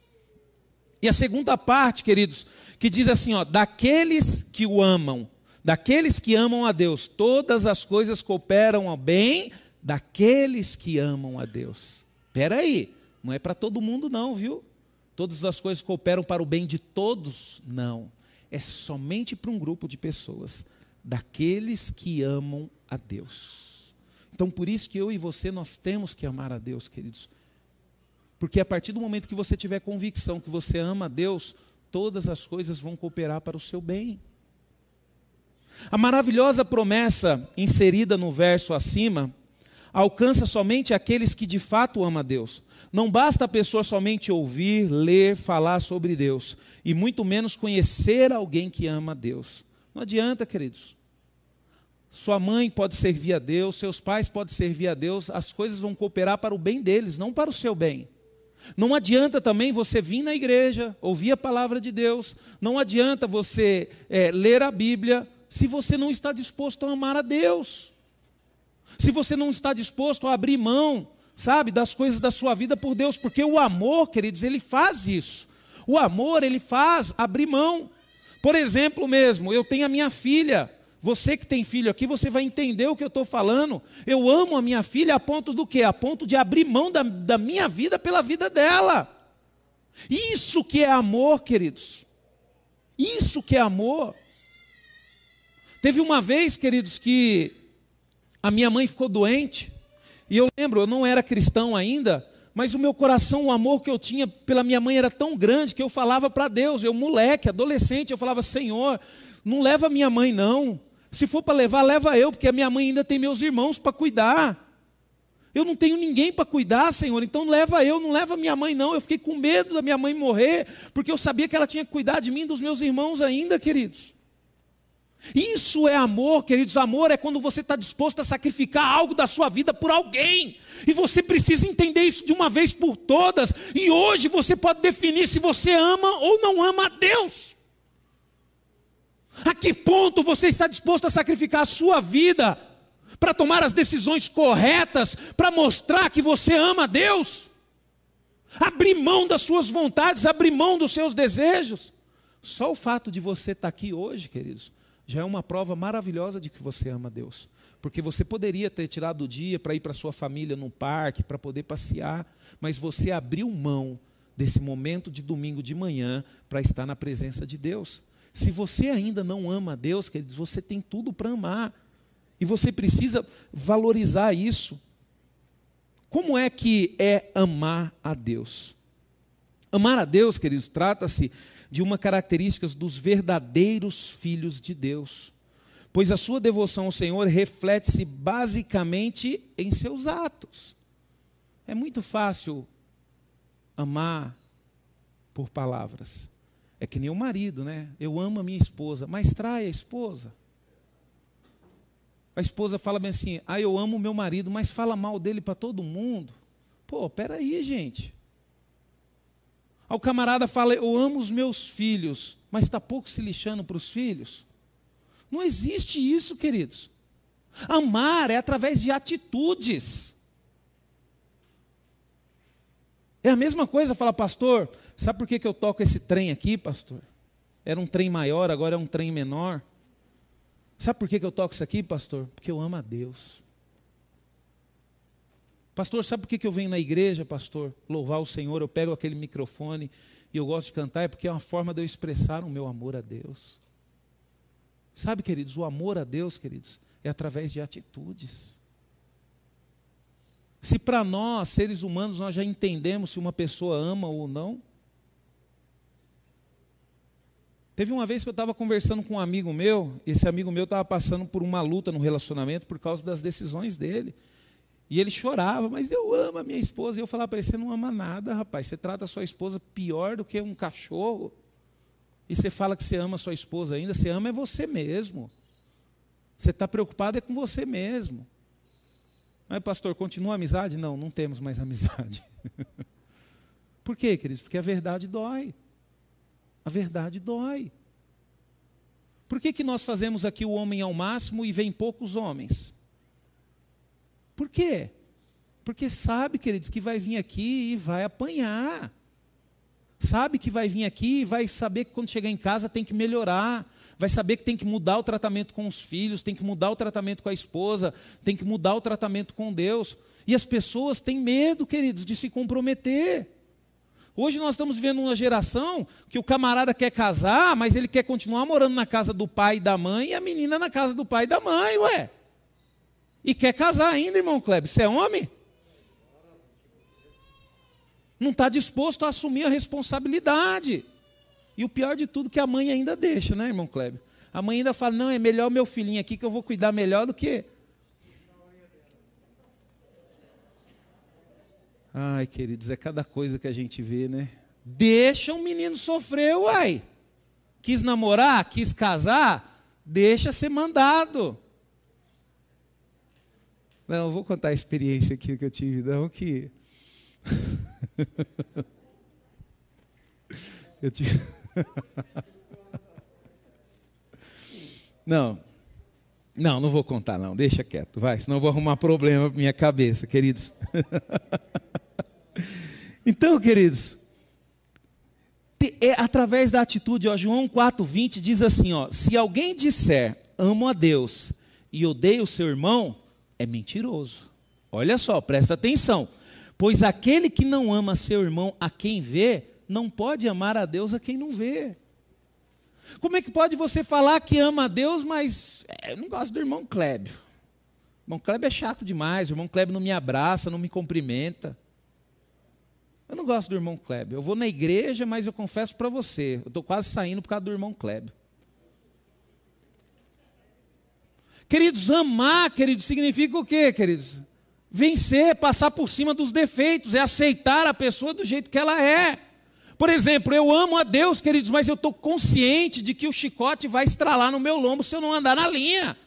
E a segunda parte, queridos, que diz assim, ó, daqueles que o amam, daqueles que amam a Deus, todas as coisas cooperam ao bem daqueles que amam a Deus. Espera aí, não é para todo mundo não, viu? Todas as coisas cooperam para o bem de todos? Não. É somente para um grupo de pessoas, daqueles que amam a Deus. Então, por isso que eu e você nós temos que amar a Deus, queridos. Porque a partir do momento que você tiver convicção que você ama a Deus, todas as coisas vão cooperar para o seu bem. A maravilhosa promessa inserida no verso acima alcança somente aqueles que de fato amam a Deus. Não basta a pessoa somente ouvir, ler, falar sobre Deus, e muito menos conhecer alguém que ama a Deus. Não adianta, queridos. Sua mãe pode servir a Deus, seus pais podem servir a Deus, as coisas vão cooperar para o bem deles, não para o seu bem. Não adianta também você vir na igreja, ouvir a palavra de Deus, não adianta você é, ler a Bíblia, se você não está disposto a amar a Deus. Se você não está disposto a abrir mão, sabe, das coisas da sua vida por Deus, porque o amor, queridos, ele faz isso. O amor, ele faz abrir mão. Por exemplo, mesmo, eu tenho a minha filha. Você que tem filho aqui, você vai entender o que eu estou falando. Eu amo a minha filha a ponto do quê? A ponto de abrir mão da, da minha vida pela vida dela. Isso que é amor, queridos. Isso que é amor. Teve uma vez, queridos, que a minha mãe ficou doente, e eu lembro, eu não era cristão ainda, mas o meu coração, o amor que eu tinha pela minha mãe era tão grande que eu falava para Deus, eu moleque, adolescente, eu falava: Senhor, não leva minha mãe não. Se for para levar, leva eu, porque a minha mãe ainda tem meus irmãos para cuidar. Eu não tenho ninguém para cuidar, Senhor, então leva eu, não leva minha mãe não. Eu fiquei com medo da minha mãe morrer, porque eu sabia que ela tinha que cuidar de mim dos meus irmãos ainda, queridos. Isso é amor, queridos. Amor é quando você está disposto a sacrificar algo da sua vida por alguém. E você precisa entender isso de uma vez por todas. E hoje você pode definir se você ama ou não ama a Deus. A que ponto você está disposto a sacrificar a sua vida para tomar as decisões corretas, para mostrar que você ama a Deus? Abrir mão das suas vontades, abrir mão dos seus desejos. Só o fato de você estar aqui hoje, queridos, já é uma prova maravilhosa de que você ama Deus. Porque você poderia ter tirado o dia para ir para sua família no parque, para poder passear, mas você abriu mão desse momento de domingo de manhã para estar na presença de Deus. Se você ainda não ama Deus, queridos, você tem tudo para amar. E você precisa valorizar isso. Como é que é amar a Deus? Amar a Deus, queridos, trata-se de uma característica dos verdadeiros filhos de Deus. Pois a sua devoção ao Senhor reflete-se basicamente em seus atos. É muito fácil amar por palavras. É que nem o marido, né? Eu amo a minha esposa, mas trai a esposa. A esposa fala bem assim: ah, eu amo o meu marido, mas fala mal dele para todo mundo. Pô, peraí, gente. O camarada fala: Eu amo os meus filhos, mas está pouco se lixando para os filhos. Não existe isso, queridos. Amar é através de atitudes. É a mesma coisa, fala, pastor, sabe por que, que eu toco esse trem aqui, pastor? Era um trem maior, agora é um trem menor. Sabe por que eu toco isso aqui, pastor? Porque eu amo a Deus. Pastor, sabe por que eu venho na igreja, pastor? Louvar o Senhor, eu pego aquele microfone e eu gosto de cantar, é porque é uma forma de eu expressar o meu amor a Deus. Sabe, queridos, o amor a Deus, queridos, é através de atitudes. Se para nós, seres humanos, nós já entendemos se uma pessoa ama ou não, Teve uma vez que eu estava conversando com um amigo meu, esse amigo meu estava passando por uma luta no relacionamento por causa das decisões dele. E ele chorava, mas eu amo a minha esposa. E eu falava para ele: você não ama nada, rapaz. Você trata a sua esposa pior do que um cachorro. E você fala que você ama a sua esposa ainda, você ama é você mesmo. Você está preocupado é com você mesmo. Mas, pastor, continua a amizade? Não, não temos mais amizade. Por quê, queridos? Porque a verdade dói. A verdade dói. Por que, que nós fazemos aqui o homem ao máximo e vem poucos homens? Por quê? Porque sabe, queridos, que vai vir aqui e vai apanhar. Sabe que vai vir aqui e vai saber que quando chegar em casa tem que melhorar. Vai saber que tem que mudar o tratamento com os filhos, tem que mudar o tratamento com a esposa, tem que mudar o tratamento com Deus. E as pessoas têm medo, queridos, de se comprometer. Hoje nós estamos vivendo uma geração que o camarada quer casar, mas ele quer continuar morando na casa do pai e da mãe e a menina na casa do pai e da mãe, ué. E quer casar ainda, irmão Kleber. Você é homem? Não está disposto a assumir a responsabilidade. E o pior de tudo é que a mãe ainda deixa, né, irmão Kleber? A mãe ainda fala: não, é melhor meu filhinho aqui que eu vou cuidar melhor do que Ai, queridos, é cada coisa que a gente vê, né? Deixa o menino sofrer, uai. Quis namorar, quis casar, deixa ser mandado. Não, vou contar a experiência aqui que eu tive, não, que. eu tive. não. Não, não vou contar, não. Deixa quieto, vai, senão vou arrumar problema para minha cabeça, queridos. Então, queridos, é através da atitude, ó, João 4,20 diz assim: ó, se alguém disser amo a Deus e odeia o seu irmão, é mentiroso. Olha só, presta atenção. Pois aquele que não ama seu irmão a quem vê, não pode amar a Deus a quem não vê. Como é que pode você falar que ama a Deus, mas é, eu não gosto do irmão Klébio? O irmão Klébio é chato demais, o irmão Klébio não me abraça, não me cumprimenta. Eu não gosto do irmão Kleber. Eu vou na igreja, mas eu confesso para você, eu estou quase saindo por causa do irmão Kleber. Queridos, amar, queridos, significa o quê, queridos? Vencer, passar por cima dos defeitos, é aceitar a pessoa do jeito que ela é. Por exemplo, eu amo a Deus, queridos, mas eu estou consciente de que o chicote vai estralar no meu lombo se eu não andar na linha.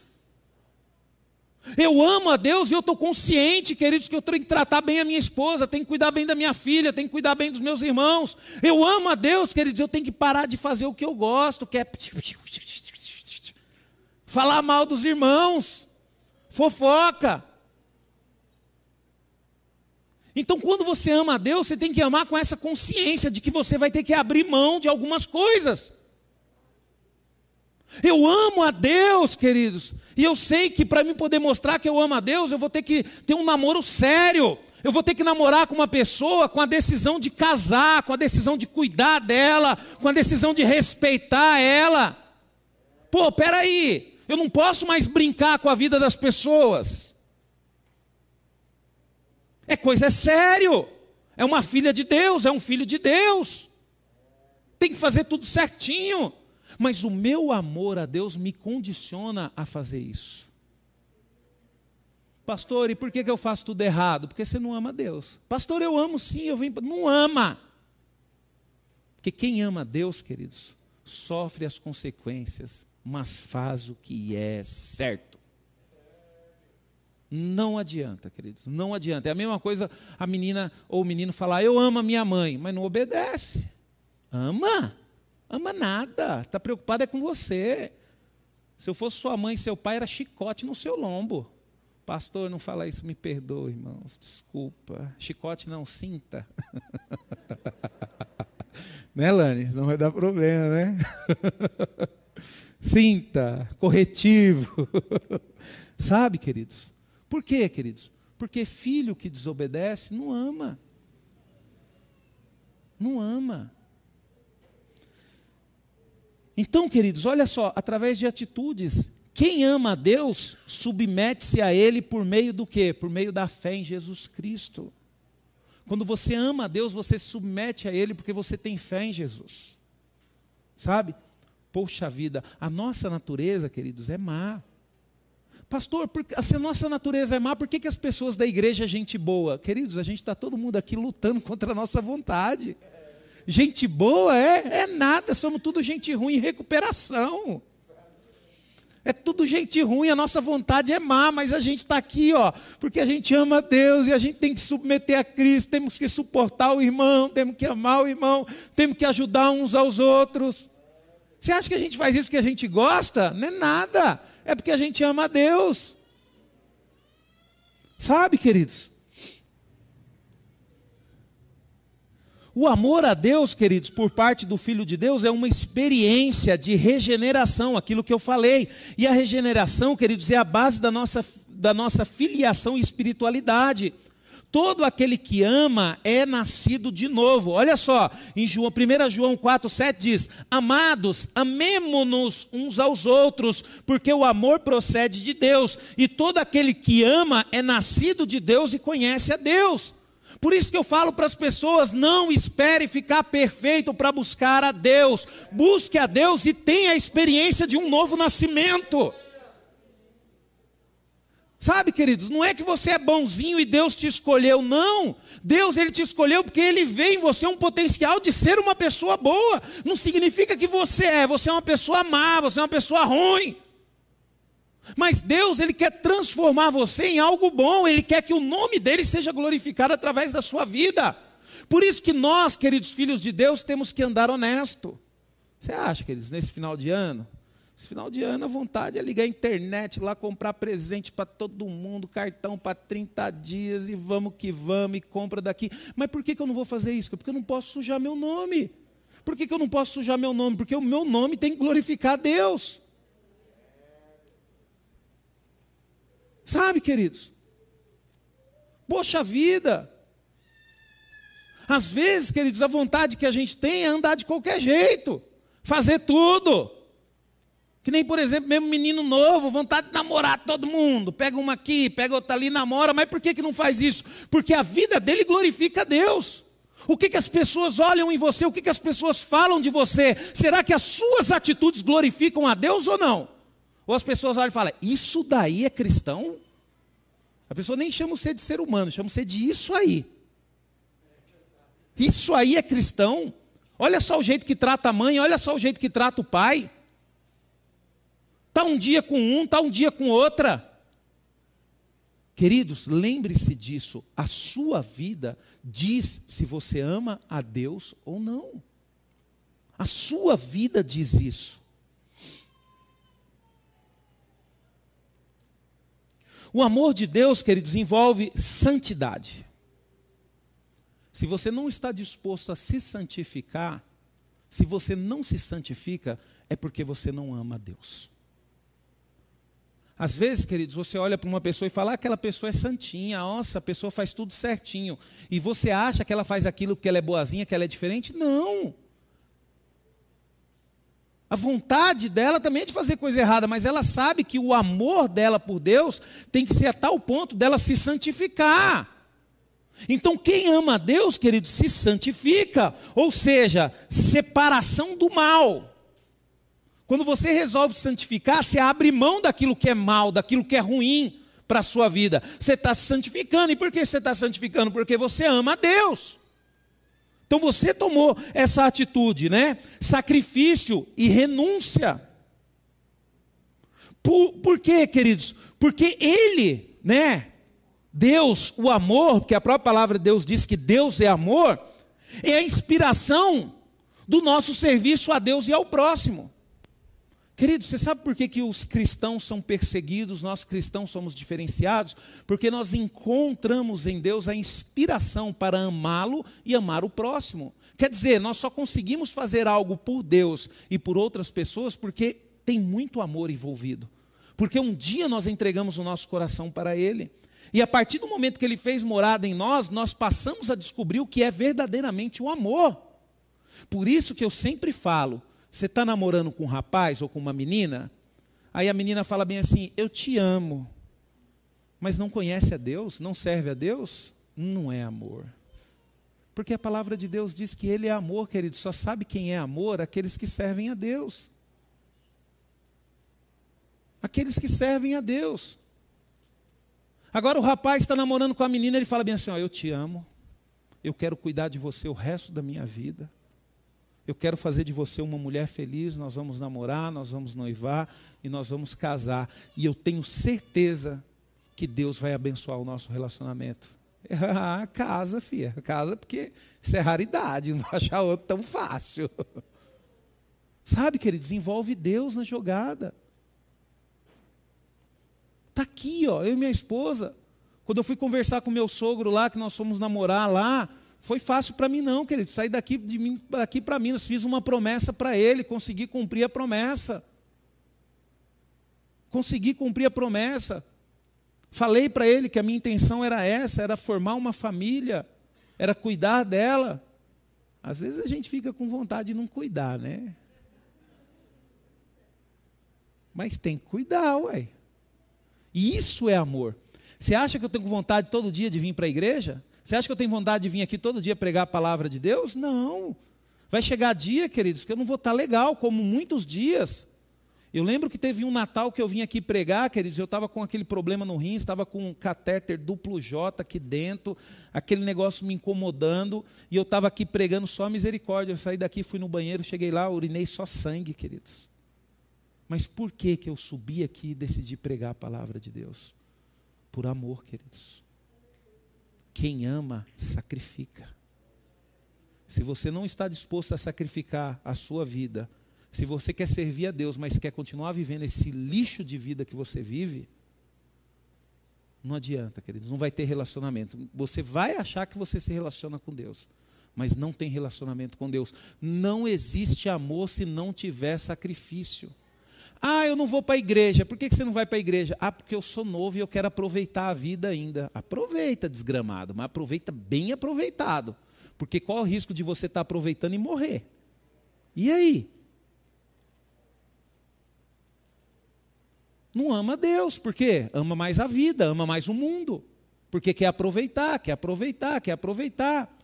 Eu amo a Deus e eu estou consciente, queridos, que eu tenho que tratar bem a minha esposa, tenho que cuidar bem da minha filha, tenho que cuidar bem dos meus irmãos. Eu amo a Deus, queridos, eu tenho que parar de fazer o que eu gosto, que é falar mal dos irmãos, fofoca. Então, quando você ama a Deus, você tem que amar com essa consciência de que você vai ter que abrir mão de algumas coisas. Eu amo a Deus, queridos. E eu sei que para mim poder mostrar que eu amo a Deus, eu vou ter que ter um namoro sério. Eu vou ter que namorar com uma pessoa com a decisão de casar, com a decisão de cuidar dela, com a decisão de respeitar ela. Pô, peraí, eu não posso mais brincar com a vida das pessoas. É coisa sério. É uma filha de Deus, é um filho de Deus. Tem que fazer tudo certinho. Mas o meu amor a Deus me condiciona a fazer isso. Pastor, e por que, que eu faço tudo errado? Porque você não ama Deus. Pastor, eu amo sim, eu venho. Não ama. Porque quem ama Deus, queridos, sofre as consequências, mas faz o que é certo. Não adianta, queridos, não adianta. É a mesma coisa a menina ou o menino falar, eu amo a minha mãe, mas não obedece. Ama. Ama nada, está preocupado é com você. Se eu fosse sua mãe seu pai, era chicote no seu lombo. Pastor, não fala isso, me perdoe, irmãos, desculpa. Chicote não, cinta. Né, Lani? Não vai dar problema, né? Sinta, corretivo. Sabe, queridos? Por quê, queridos? Porque filho que desobedece não ama. Não ama. Então, queridos, olha só, através de atitudes, quem ama a Deus submete-se a Ele por meio do quê? Por meio da fé em Jesus Cristo. Quando você ama a Deus, você se submete a Ele porque você tem fé em Jesus. Sabe? Poxa vida, a nossa natureza, queridos, é má. Pastor, se a nossa natureza é má, por que, que as pessoas da igreja é gente boa? Queridos, a gente está todo mundo aqui lutando contra a nossa vontade. Gente boa é, é nada, somos tudo gente ruim em recuperação. É tudo gente ruim, a nossa vontade é má, mas a gente está aqui, ó, porque a gente ama Deus e a gente tem que submeter a Cristo, temos que suportar o irmão, temos que amar o irmão, temos que ajudar uns aos outros. Você acha que a gente faz isso porque a gente gosta? Não é nada, é porque a gente ama a Deus. Sabe, queridos? O amor a Deus, queridos, por parte do Filho de Deus é uma experiência de regeneração, aquilo que eu falei. E a regeneração, queridos, é a base da nossa, da nossa filiação e espiritualidade. Todo aquele que ama é nascido de novo. Olha só, em João, 1 João 4, 7 diz: Amados, amemo-nos uns aos outros, porque o amor procede de Deus, e todo aquele que ama é nascido de Deus e conhece a Deus. Por isso que eu falo para as pessoas: não espere ficar perfeito para buscar a Deus. Busque a Deus e tenha a experiência de um novo nascimento. Sabe, queridos, não é que você é bonzinho e Deus te escolheu, não. Deus ele te escolheu porque ele vê em você um potencial de ser uma pessoa boa. Não significa que você é, você é uma pessoa má, você é uma pessoa ruim. Mas Deus, Ele quer transformar você em algo bom, Ele quer que o nome dEle seja glorificado através da sua vida. Por isso que nós, queridos filhos de Deus, temos que andar honesto. Você acha, queridos, nesse final de ano? Esse final de ano a vontade é ligar a internet lá, comprar presente para todo mundo, cartão para 30 dias e vamos que vamos e compra daqui. Mas por que, que eu não vou fazer isso? Porque eu não posso sujar meu nome. Por que, que eu não posso sujar meu nome? Porque o meu nome tem que glorificar Deus. Sabe, queridos? Poxa vida! Às vezes, queridos, a vontade que a gente tem é andar de qualquer jeito, fazer tudo. Que nem, por exemplo, mesmo menino novo, vontade de namorar todo mundo. Pega uma aqui, pega outra ali, namora. Mas por que, que não faz isso? Porque a vida dele glorifica a Deus. O que, que as pessoas olham em você? O que, que as pessoas falam de você? Será que as suas atitudes glorificam a Deus ou não? Ou as pessoas olham e falam, isso daí é cristão? A pessoa nem chama você de ser humano, chama você de isso aí. Isso aí é cristão? Olha só o jeito que trata a mãe, olha só o jeito que trata o pai. Está um dia com um, está um dia com outra. Queridos, lembre-se disso. A sua vida diz se você ama a Deus ou não. A sua vida diz isso. O amor de Deus, queridos, envolve santidade. Se você não está disposto a se santificar, se você não se santifica, é porque você não ama a Deus. Às vezes, queridos, você olha para uma pessoa e fala, ah, aquela pessoa é santinha, nossa, a pessoa faz tudo certinho. E você acha que ela faz aquilo porque ela é boazinha, que ela é diferente? Não. A vontade dela também é de fazer coisa errada, mas ela sabe que o amor dela por Deus tem que ser a tal ponto dela se santificar. Então, quem ama a Deus, querido, se santifica, ou seja, separação do mal. Quando você resolve santificar, você abre mão daquilo que é mal, daquilo que é ruim para a sua vida. Você está se santificando. E por que você está santificando? Porque você ama a Deus. Então você tomou essa atitude, né? Sacrifício e renúncia. Por, por quê, queridos? Porque Ele, né? Deus, o amor, porque a própria palavra de Deus diz que Deus é amor, é a inspiração do nosso serviço a Deus e ao próximo. Queridos, você sabe por que, que os cristãos são perseguidos, nós cristãos somos diferenciados? Porque nós encontramos em Deus a inspiração para amá-lo e amar o próximo. Quer dizer, nós só conseguimos fazer algo por Deus e por outras pessoas porque tem muito amor envolvido. Porque um dia nós entregamos o nosso coração para Ele. E a partir do momento que Ele fez morada em nós, nós passamos a descobrir o que é verdadeiramente o amor. Por isso que eu sempre falo: você está namorando com um rapaz ou com uma menina? Aí a menina fala bem assim: Eu te amo. Mas não conhece a Deus? Não serve a Deus? Não é amor. Porque a palavra de Deus diz que Ele é amor, querido. Só sabe quem é amor aqueles que servem a Deus. Aqueles que servem a Deus. Agora o rapaz está namorando com a menina, ele fala bem assim: ó, Eu te amo, eu quero cuidar de você o resto da minha vida. Eu quero fazer de você uma mulher feliz. Nós vamos namorar, nós vamos noivar e nós vamos casar. E eu tenho certeza que Deus vai abençoar o nosso relacionamento. Ah, casa, filha. Casa porque isso é raridade, não vai achar outro tão fácil. Sabe, querido, desenvolve Deus na jogada. Está aqui, ó, eu e minha esposa. Quando eu fui conversar com meu sogro lá, que nós fomos namorar lá, foi fácil para mim, não, querido. Sair daqui, de mim, daqui para Minas, fiz uma promessa para ele, consegui cumprir a promessa. Consegui cumprir a promessa. Falei para ele que a minha intenção era essa, era formar uma família, era cuidar dela. Às vezes a gente fica com vontade de não cuidar, né? Mas tem que cuidar, ué. E isso é amor. Você acha que eu tenho vontade todo dia de vir para a igreja? Você acha que eu tenho vontade de vir aqui todo dia pregar a palavra de Deus? Não. Vai chegar dia, queridos, que eu não vou estar legal, como muitos dias. Eu lembro que teve um Natal que eu vim aqui pregar, queridos, eu estava com aquele problema no rim, estava com um catéter duplo J aqui dentro, aquele negócio me incomodando, e eu estava aqui pregando só misericórdia. Eu saí daqui, fui no banheiro, cheguei lá, urinei só sangue, queridos. Mas por que, que eu subi aqui e decidi pregar a palavra de Deus? Por amor, queridos. Quem ama, sacrifica. Se você não está disposto a sacrificar a sua vida, se você quer servir a Deus, mas quer continuar vivendo esse lixo de vida que você vive, não adianta, queridos, não vai ter relacionamento. Você vai achar que você se relaciona com Deus, mas não tem relacionamento com Deus. Não existe amor se não tiver sacrifício. Ah, eu não vou para a igreja. Por que você não vai para a igreja? Ah, porque eu sou novo e eu quero aproveitar a vida ainda. Aproveita, desgramado, mas aproveita bem aproveitado. Porque qual é o risco de você estar tá aproveitando e morrer? E aí? Não ama Deus, por quê? Ama mais a vida, ama mais o mundo. Porque quer aproveitar, quer aproveitar, quer aproveitar.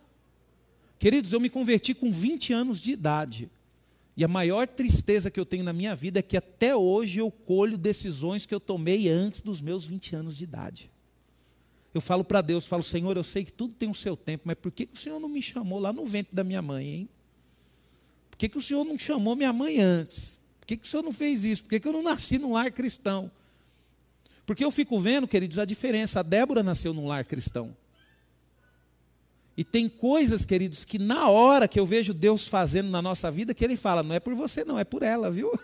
Queridos, eu me converti com 20 anos de idade. E a maior tristeza que eu tenho na minha vida é que até hoje eu colho decisões que eu tomei antes dos meus 20 anos de idade. Eu falo para Deus, falo, Senhor, eu sei que tudo tem o seu tempo, mas por que, que o Senhor não me chamou lá no ventre da minha mãe, hein? Por que, que o Senhor não chamou minha mãe antes? Por que, que o Senhor não fez isso? Por que, que eu não nasci num lar cristão? Porque eu fico vendo, queridos, a diferença. A Débora nasceu num lar cristão. E tem coisas, queridos, que na hora que eu vejo Deus fazendo na nossa vida, que Ele fala, não é por você, não, é por ela, viu?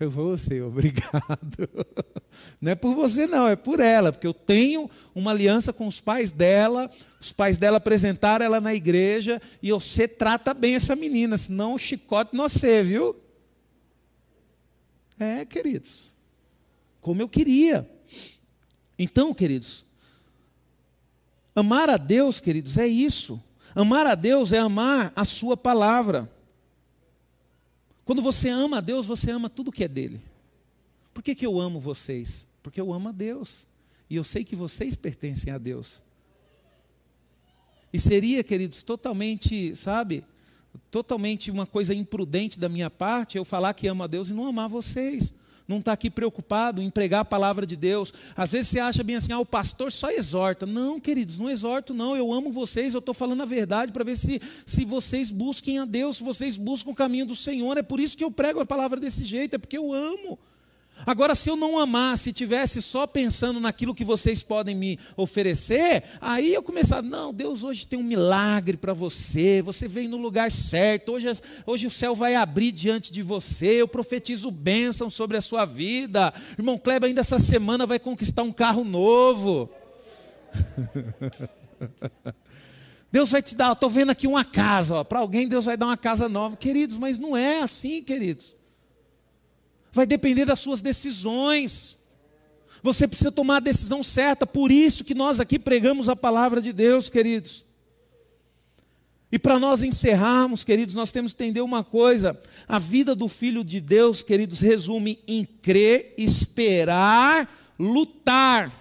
Eu vou você, obrigado. Não é por você, não, é por ela, porque eu tenho uma aliança com os pais dela, os pais dela apresentaram ela na igreja, e você trata bem essa menina, senão o chicote não sei, viu? É, queridos, como eu queria. Então, queridos, Amar a Deus, queridos, é isso. Amar a Deus é amar a Sua palavra. Quando você ama a Deus, você ama tudo que é dele. Por que, que eu amo vocês? Porque eu amo a Deus. E eu sei que vocês pertencem a Deus. E seria, queridos, totalmente, sabe, totalmente uma coisa imprudente da minha parte eu falar que amo a Deus e não amar vocês não está aqui preocupado em pregar a palavra de Deus. Às vezes você acha bem assim, ah, o pastor só exorta. Não, queridos, não exorto, não. Eu amo vocês, eu estou falando a verdade para ver se, se vocês busquem a Deus, se vocês buscam o caminho do Senhor. É por isso que eu prego a palavra desse jeito, é porque eu amo. Agora, se eu não amar, se tivesse só pensando naquilo que vocês podem me oferecer, aí eu começar, não, Deus hoje tem um milagre para você, você veio no lugar certo, hoje, hoje o céu vai abrir diante de você, eu profetizo bênção sobre a sua vida. Irmão Kleber ainda essa semana vai conquistar um carro novo. Deus vai te dar, estou vendo aqui uma casa, para alguém Deus vai dar uma casa nova. Queridos, mas não é assim, queridos. Vai depender das suas decisões. Você precisa tomar a decisão certa, por isso que nós aqui pregamos a palavra de Deus, queridos. E para nós encerrarmos, queridos, nós temos que entender uma coisa: a vida do Filho de Deus, queridos, resume em crer, esperar, lutar.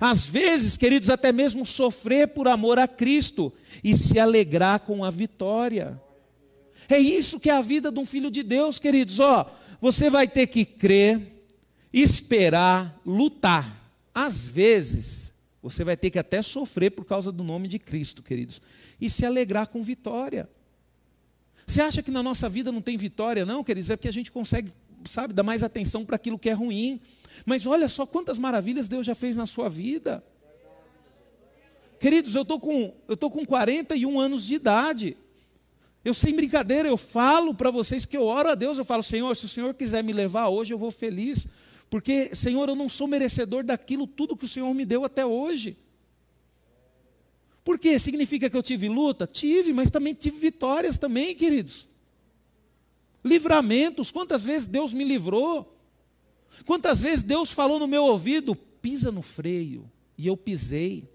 Às vezes, queridos, até mesmo sofrer por amor a Cristo e se alegrar com a vitória. É isso que é a vida de um filho de Deus, queridos. Ó, você vai ter que crer, esperar, lutar. Às vezes, você vai ter que até sofrer por causa do nome de Cristo, queridos, e se alegrar com vitória. Você acha que na nossa vida não tem vitória, não, queridos? É porque a gente consegue, sabe, dar mais atenção para aquilo que é ruim. Mas olha só quantas maravilhas Deus já fez na sua vida. Queridos, eu estou com, eu tô com 41 anos de idade. Eu, sem brincadeira, eu falo para vocês que eu oro a Deus, eu falo, Senhor, se o Senhor quiser me levar hoje, eu vou feliz. Porque, Senhor, eu não sou merecedor daquilo tudo que o Senhor me deu até hoje. Por quê? Significa que eu tive luta? Tive, mas também tive vitórias também, queridos. Livramentos, quantas vezes Deus me livrou? Quantas vezes Deus falou no meu ouvido, pisa no freio, e eu pisei.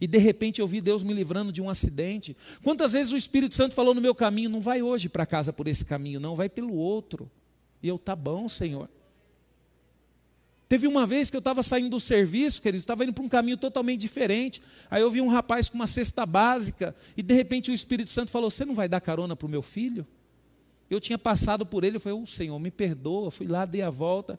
E de repente eu vi Deus me livrando de um acidente. Quantas vezes o Espírito Santo falou no meu caminho, não vai hoje para casa por esse caminho, não, vai pelo outro. E eu, tá bom, Senhor. Teve uma vez que eu estava saindo do serviço, queridos, estava indo para um caminho totalmente diferente. Aí eu vi um rapaz com uma cesta básica, e de repente o Espírito Santo falou: Você não vai dar carona para o meu filho? Eu tinha passado por ele, eu falei: oh, Senhor, me perdoa. Fui lá, dei a volta.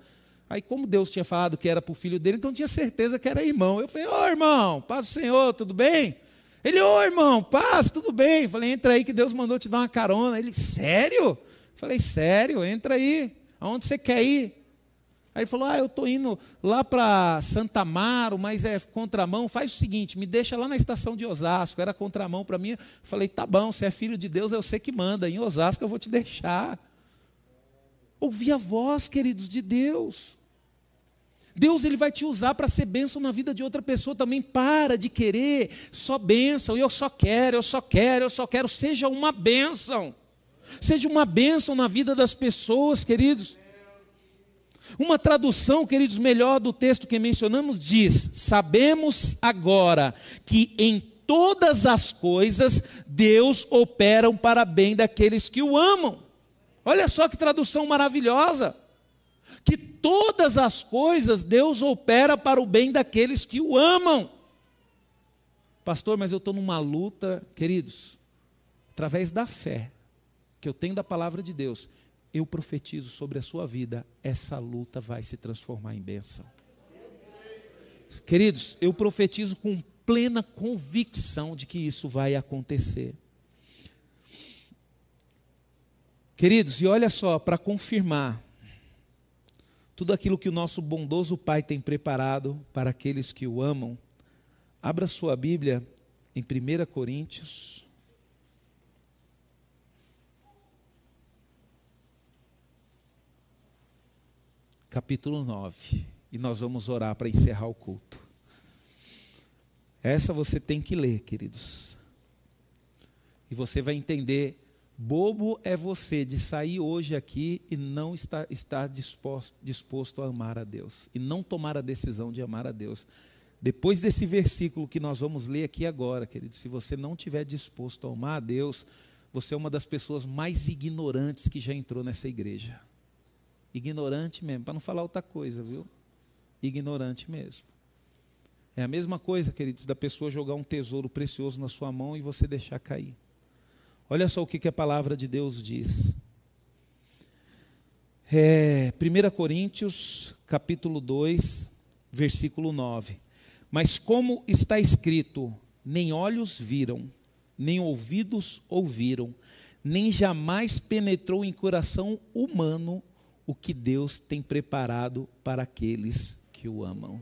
Aí, como Deus tinha falado que era para o filho dele, então tinha certeza que era irmão. Eu falei, ô oh, irmão, paz do Senhor, tudo bem? Ele, ô oh, irmão, paz, tudo bem? falei, entra aí que Deus mandou te dar uma carona. Ele, sério? falei, sério, entra aí. Aonde você quer ir? Aí ele falou, ah, eu estou indo lá para Santa Amaro, mas é contramão. Faz o seguinte, me deixa lá na estação de Osasco. Era contramão para mim. Eu falei, tá bom, você é filho de Deus, eu sei que manda. Em Osasco eu vou te deixar. Ouvi a voz, queridos, de Deus. Deus ele vai te usar para ser bênção na vida de outra pessoa também. Para de querer só bênção. Eu só quero, eu só quero, eu só quero. Seja uma bênção. Seja uma bênção na vida das pessoas, queridos. Uma tradução, queridos, melhor do texto que mencionamos diz: Sabemos agora que em todas as coisas Deus opera para bem daqueles que o amam. Olha só que tradução maravilhosa que todas as coisas Deus opera para o bem daqueles que o amam. Pastor, mas eu estou numa luta, queridos, através da fé que eu tenho da palavra de Deus, eu profetizo sobre a sua vida, essa luta vai se transformar em bênção. Queridos, eu profetizo com plena convicção de que isso vai acontecer. Queridos, e olha só, para confirmar, tudo aquilo que o nosso bondoso Pai tem preparado para aqueles que o amam. Abra sua Bíblia em 1 Coríntios. Capítulo 9. E nós vamos orar para encerrar o culto. Essa você tem que ler, queridos. E você vai entender Bobo é você de sair hoje aqui e não estar, estar disposto, disposto a amar a Deus e não tomar a decisão de amar a Deus. Depois desse versículo que nós vamos ler aqui agora, querido, se você não estiver disposto a amar a Deus, você é uma das pessoas mais ignorantes que já entrou nessa igreja. Ignorante mesmo, para não falar outra coisa, viu? Ignorante mesmo. É a mesma coisa, queridos, da pessoa jogar um tesouro precioso na sua mão e você deixar cair. Olha só o que, que a palavra de Deus diz. É, 1 Coríntios, capítulo 2, versículo 9. Mas como está escrito, nem olhos viram, nem ouvidos ouviram, nem jamais penetrou em coração humano o que Deus tem preparado para aqueles que o amam.